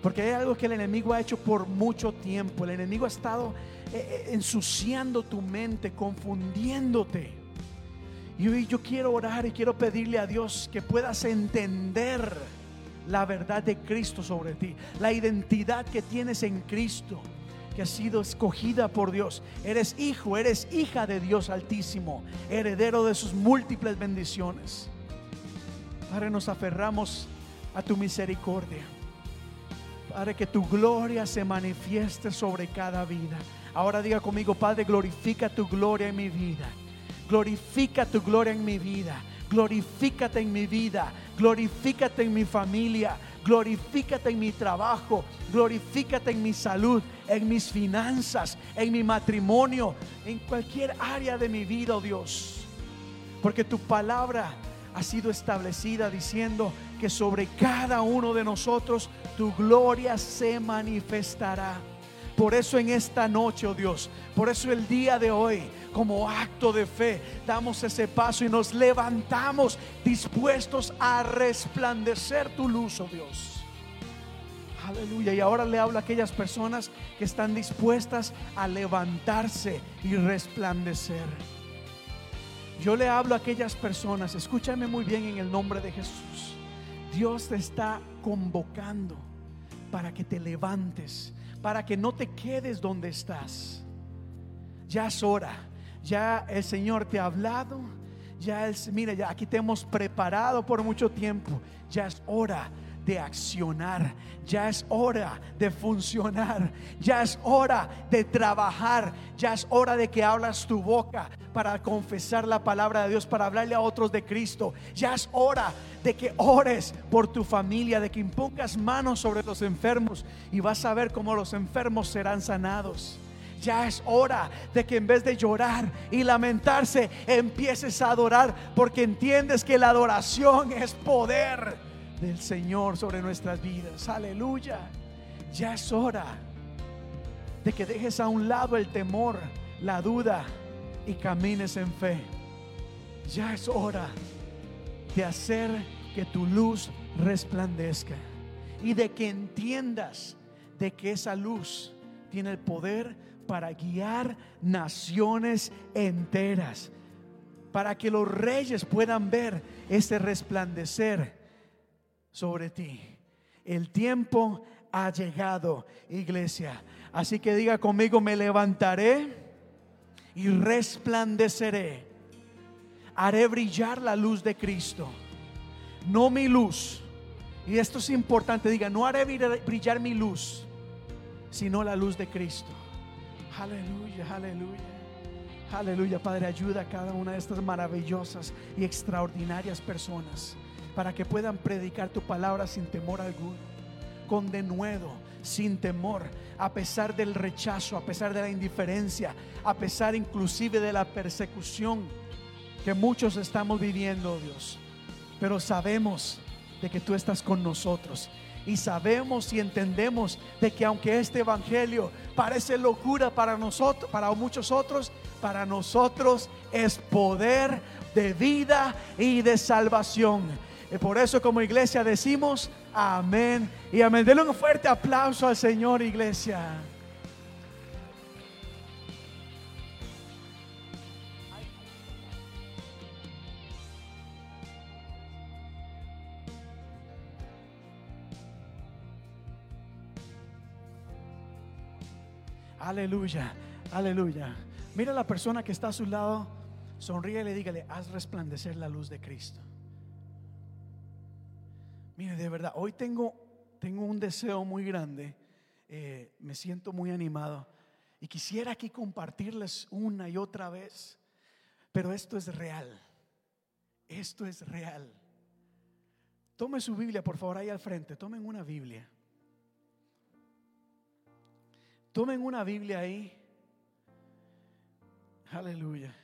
Porque hay algo que el enemigo ha hecho por mucho tiempo. El enemigo ha estado eh, eh, ensuciando tu mente, confundiéndote. Y hoy yo quiero orar y quiero pedirle a Dios que puedas entender la verdad de Cristo sobre ti, la identidad que tienes en Cristo, que has sido escogida por Dios. Eres hijo, eres hija de Dios altísimo, heredero de sus múltiples bendiciones. Padre, nos aferramos a tu misericordia. Padre, que tu gloria se manifieste sobre cada vida. Ahora diga conmigo, Padre, glorifica tu gloria en mi vida. Glorifica tu gloria en mi vida. Glorifícate en mi vida. Glorifícate en mi familia. Glorifícate en mi trabajo. Glorifícate en mi salud, en mis finanzas, en mi matrimonio, en cualquier área de mi vida, oh Dios. Porque tu palabra ha sido establecida diciendo que sobre cada uno de nosotros tu gloria se manifestará. Por eso en esta noche, oh Dios, por eso el día de hoy, como acto de fe, damos ese paso y nos levantamos dispuestos a resplandecer tu luz, oh Dios. Aleluya. Y ahora le hablo a aquellas personas que están dispuestas a levantarse y resplandecer. Yo le hablo a aquellas personas, escúchame muy bien en el nombre de Jesús. Dios te está convocando para que te levantes, para que no te quedes donde estás. Ya es hora, ya el Señor te ha hablado, ya es, mira, ya aquí te hemos preparado por mucho tiempo, ya es hora de accionar, ya es hora de funcionar, ya es hora de trabajar, ya es hora de que hablas tu boca para confesar la palabra de Dios, para hablarle a otros de Cristo, ya es hora de que ores por tu familia, de que impongas manos sobre los enfermos y vas a ver cómo los enfermos serán sanados. Ya es hora de que en vez de llorar y lamentarse, empieces a adorar porque entiendes que la adoración es poder del Señor sobre nuestras vidas. Aleluya. Ya es hora de que dejes a un lado el temor, la duda y camines en fe. Ya es hora de hacer que tu luz resplandezca y de que entiendas de que esa luz tiene el poder para guiar naciones enteras, para que los reyes puedan ver ese resplandecer sobre ti. El tiempo ha llegado, iglesia. Así que diga conmigo, me levantaré y resplandeceré. Haré brillar la luz de Cristo, no mi luz. Y esto es importante, diga, no haré brillar mi luz, sino la luz de Cristo. Aleluya, aleluya. Aleluya, Padre, ayuda a cada una de estas maravillosas y extraordinarias personas para que puedan predicar tu palabra sin temor alguno, con denuedo, sin temor, a pesar del rechazo, a pesar de la indiferencia, a pesar inclusive de la persecución que muchos estamos viviendo, Dios. Pero sabemos de que tú estás con nosotros y sabemos y entendemos de que aunque este evangelio parece locura para nosotros, para muchos otros, para nosotros es poder de vida y de salvación. Y por eso como iglesia decimos amén y amén. Denle un fuerte aplauso al Señor, iglesia. Aleluya, aleluya. Mira a la persona que está a su lado, sonríe y le dígale, haz resplandecer la luz de Cristo. Mire, de verdad, hoy tengo, tengo un deseo muy grande. Eh, me siento muy animado. Y quisiera aquí compartirles una y otra vez. Pero esto es real. Esto es real. Tome su Biblia, por favor, ahí al frente. Tomen una Biblia. Tomen una Biblia ahí. Aleluya.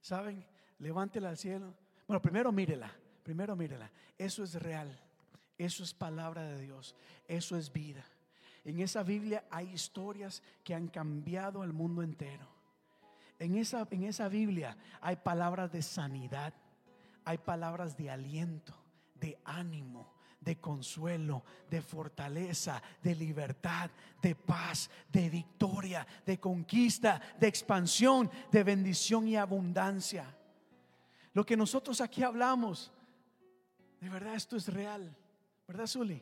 ¿Saben? Levántela al cielo. Bueno, primero mírela. Primero mírela. Eso es real. Eso es palabra de Dios. Eso es vida. En esa Biblia hay historias que han cambiado el mundo entero. En esa, en esa Biblia hay palabras de sanidad, hay palabras de aliento, de ánimo, de consuelo, de fortaleza, de libertad, de paz, de victoria, de conquista, de expansión, de bendición y abundancia. Lo que nosotros aquí hablamos, de verdad esto es real. ¿Verdad, Zuli?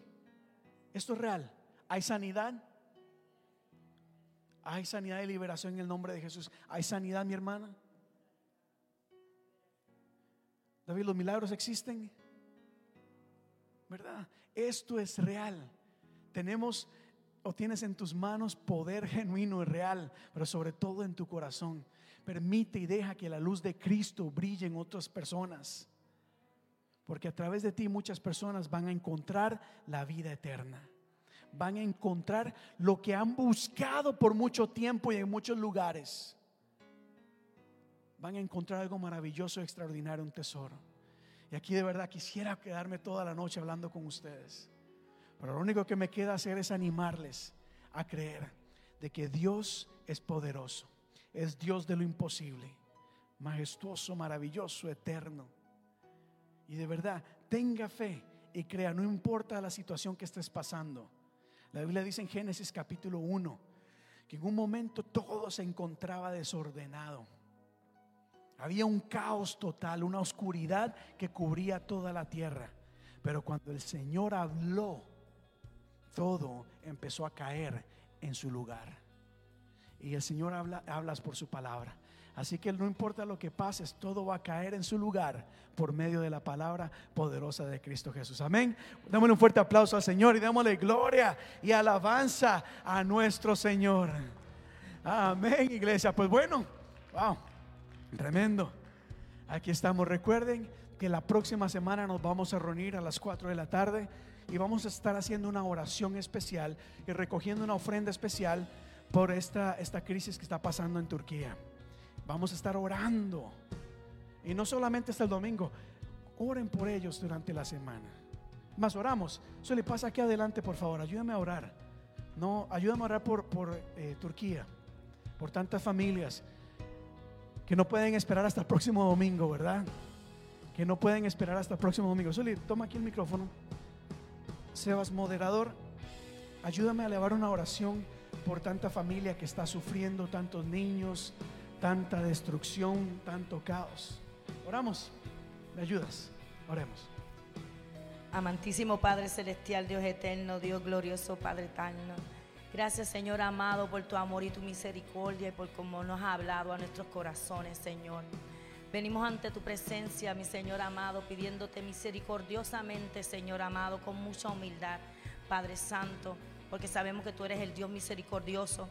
Esto es real. Hay sanidad. Hay sanidad y liberación en el nombre de Jesús. Hay sanidad, mi hermana. David, los milagros existen. ¿Verdad? Esto es real. Tenemos o tienes en tus manos poder genuino y real, pero sobre todo en tu corazón. Permite y deja que la luz de Cristo brille en otras personas. Porque a través de ti muchas personas van a encontrar la vida eterna. Van a encontrar lo que han buscado por mucho tiempo y en muchos lugares. Van a encontrar algo maravilloso, extraordinario, un tesoro. Y aquí de verdad quisiera quedarme toda la noche hablando con ustedes. Pero lo único que me queda hacer es animarles a creer de que Dios es poderoso. Es Dios de lo imposible. Majestuoso, maravilloso, eterno y de verdad, tenga fe y crea, no importa la situación que estés pasando. La Biblia dice en Génesis capítulo 1 que en un momento todo se encontraba desordenado. Había un caos total, una oscuridad que cubría toda la tierra. Pero cuando el Señor habló, todo empezó a caer en su lugar. Y el Señor habla, hablas por su palabra. Así que no importa lo que pases, todo va a caer en su lugar por medio de la palabra poderosa de Cristo Jesús. Amén. Démosle un fuerte aplauso al Señor y démosle gloria y alabanza a nuestro Señor. Amén, iglesia. Pues bueno, wow, tremendo. Aquí estamos. Recuerden que la próxima semana nos vamos a reunir a las 4 de la tarde y vamos a estar haciendo una oración especial y recogiendo una ofrenda especial por esta, esta crisis que está pasando en Turquía. Vamos a estar orando. Y no solamente hasta el domingo, oren por ellos durante la semana. Más oramos. Eso pasa aquí adelante, por favor. Ayúdame a orar. No, ayúdame a orar por, por eh, Turquía, por tantas familias que no pueden esperar hasta el próximo domingo, ¿verdad? Que no pueden esperar hasta el próximo domingo. Soli, toma aquí el micrófono. Sebas, moderador, ayúdame a elevar una oración por tanta familia que está sufriendo, tantos niños, tanta destrucción, tanto caos. Oramos, ¿me ayudas? Oremos. Amantísimo Padre Celestial, Dios eterno, Dios glorioso, Padre eterno. Gracias Señor amado por tu amor y tu misericordia y por cómo nos ha hablado a nuestros corazones, Señor. Venimos ante tu presencia, mi Señor amado, pidiéndote misericordiosamente, Señor amado, con mucha humildad, Padre Santo, porque sabemos que tú eres el Dios misericordioso.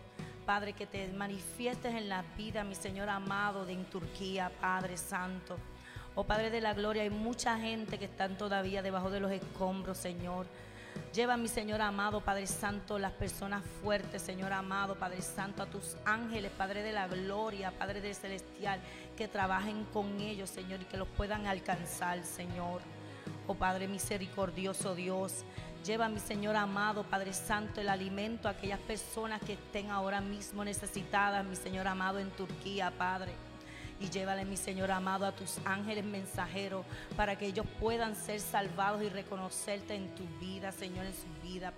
Padre, que te manifiestes en la vida, mi Señor amado, de en Turquía, Padre Santo. Oh Padre de la Gloria, hay mucha gente que están todavía debajo de los escombros, Señor. Lleva, mi Señor amado, Padre Santo, las personas fuertes, Señor amado, Padre Santo, a tus ángeles, Padre de la Gloria, Padre del Celestial, que trabajen con ellos, Señor, y que los puedan alcanzar, Señor. Oh Padre misericordioso Dios, Lleva, mi Señor amado, Padre Santo, el alimento a aquellas personas que estén ahora mismo necesitadas, mi Señor amado, en Turquía, Padre. Y llévale, mi Señor amado, a tus ángeles mensajeros para que ellos puedan ser salvados y reconocerte en tu vida, Señor, en su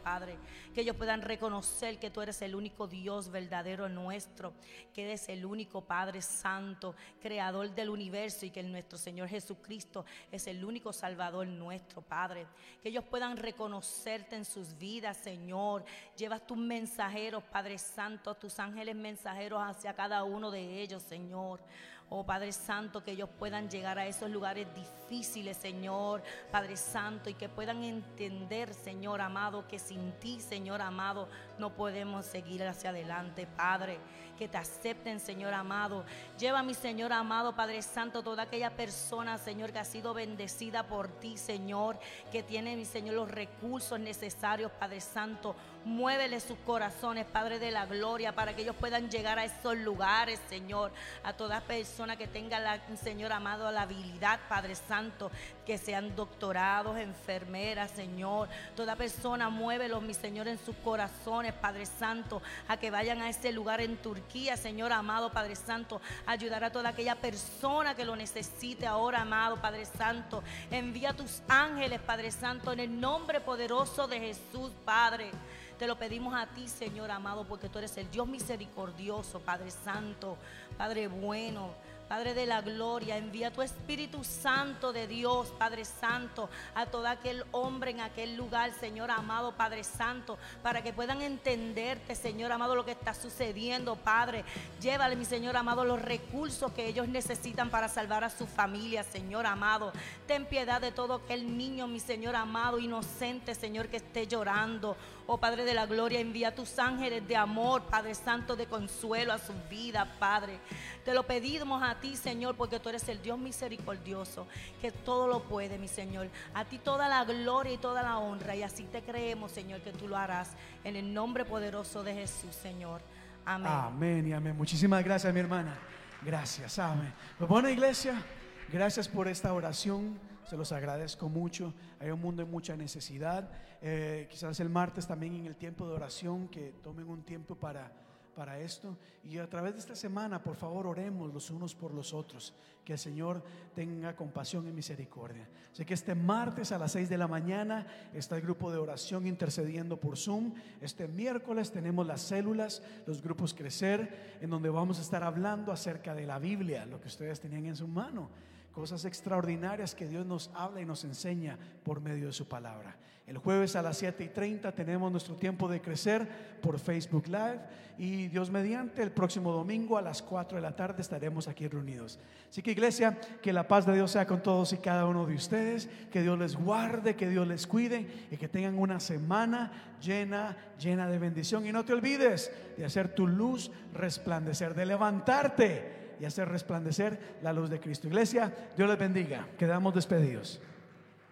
Padre. Que ellos puedan reconocer que tú eres el único Dios verdadero nuestro, que eres el único Padre Santo, creador del universo y que nuestro Señor Jesucristo es el único Salvador nuestro, Padre. Que ellos puedan reconocerte en sus vidas, Señor. Llevas tus mensajeros, Padre Santo, tus ángeles mensajeros hacia cada uno de ellos, Señor. Oh Padre Santo, que ellos puedan llegar a esos lugares difíciles, Señor, Padre Santo, y que puedan entender, Señor amado, que sin ti, Señor amado, no podemos seguir hacia adelante, Padre que te acepten, Señor amado. Lleva, mi Señor amado, Padre Santo, toda aquella persona, Señor, que ha sido bendecida por ti, Señor, que tiene, mi Señor, los recursos necesarios, Padre Santo. Muévele sus corazones, Padre de la gloria, para que ellos puedan llegar a esos lugares, Señor. A toda persona que tenga, la, Señor amado, la habilidad, Padre Santo, que sean doctorados, enfermeras, Señor. Toda persona, muévelos, mi Señor, en sus corazones, Padre Santo, a que vayan a ese lugar en Turquía Señor amado Padre Santo. Ayudar a toda aquella persona que lo necesite ahora, amado Padre Santo. Envía tus ángeles, Padre Santo, en el nombre poderoso de Jesús, Padre. Te lo pedimos a ti, Señor amado, porque tú eres el Dios misericordioso, Padre Santo, Padre bueno. Padre de la gloria, envía tu Espíritu Santo de Dios, Padre Santo, a todo aquel hombre en aquel lugar, Señor amado, Padre Santo, para que puedan entenderte, Señor amado, lo que está sucediendo, Padre. Llévale, mi Señor amado, los recursos que ellos necesitan para salvar a su familia, Señor amado. Ten piedad de todo aquel niño, mi Señor amado, inocente, Señor, que esté llorando. Oh Padre de la gloria, envía tus ángeles de amor, Padre Santo, de consuelo a su vida, Padre. Te lo pedimos a ti, Señor, porque tú eres el Dios misericordioso, que todo lo puede, mi Señor. A ti toda la gloria y toda la honra. Y así te creemos, Señor, que tú lo harás. En el nombre poderoso de Jesús, Señor. Amén. Amén y amén. Muchísimas gracias, mi hermana. Gracias, amén. Bueno, iglesia, gracias por esta oración. Se los agradezco mucho. Hay un mundo en mucha necesidad. Eh, quizás el martes también en el tiempo de oración, que tomen un tiempo para para esto. Y a través de esta semana, por favor, oremos los unos por los otros. Que el Señor tenga compasión y misericordia. Así que este martes a las 6 de la mañana está el grupo de oración intercediendo por Zoom. Este miércoles tenemos las células, los grupos Crecer, en donde vamos a estar hablando acerca de la Biblia, lo que ustedes tenían en su mano cosas extraordinarias que Dios nos habla y nos enseña por medio de su palabra. El jueves a las 7 y 30 tenemos nuestro tiempo de crecer por Facebook Live y Dios mediante el próximo domingo a las 4 de la tarde estaremos aquí reunidos. Así que iglesia, que la paz de Dios sea con todos y cada uno de ustedes, que Dios les guarde, que Dios les cuide y que tengan una semana llena, llena de bendición. Y no te olvides de hacer tu luz resplandecer, de levantarte y hacer resplandecer la luz de Cristo. Iglesia, Dios les bendiga. Quedamos despedidos.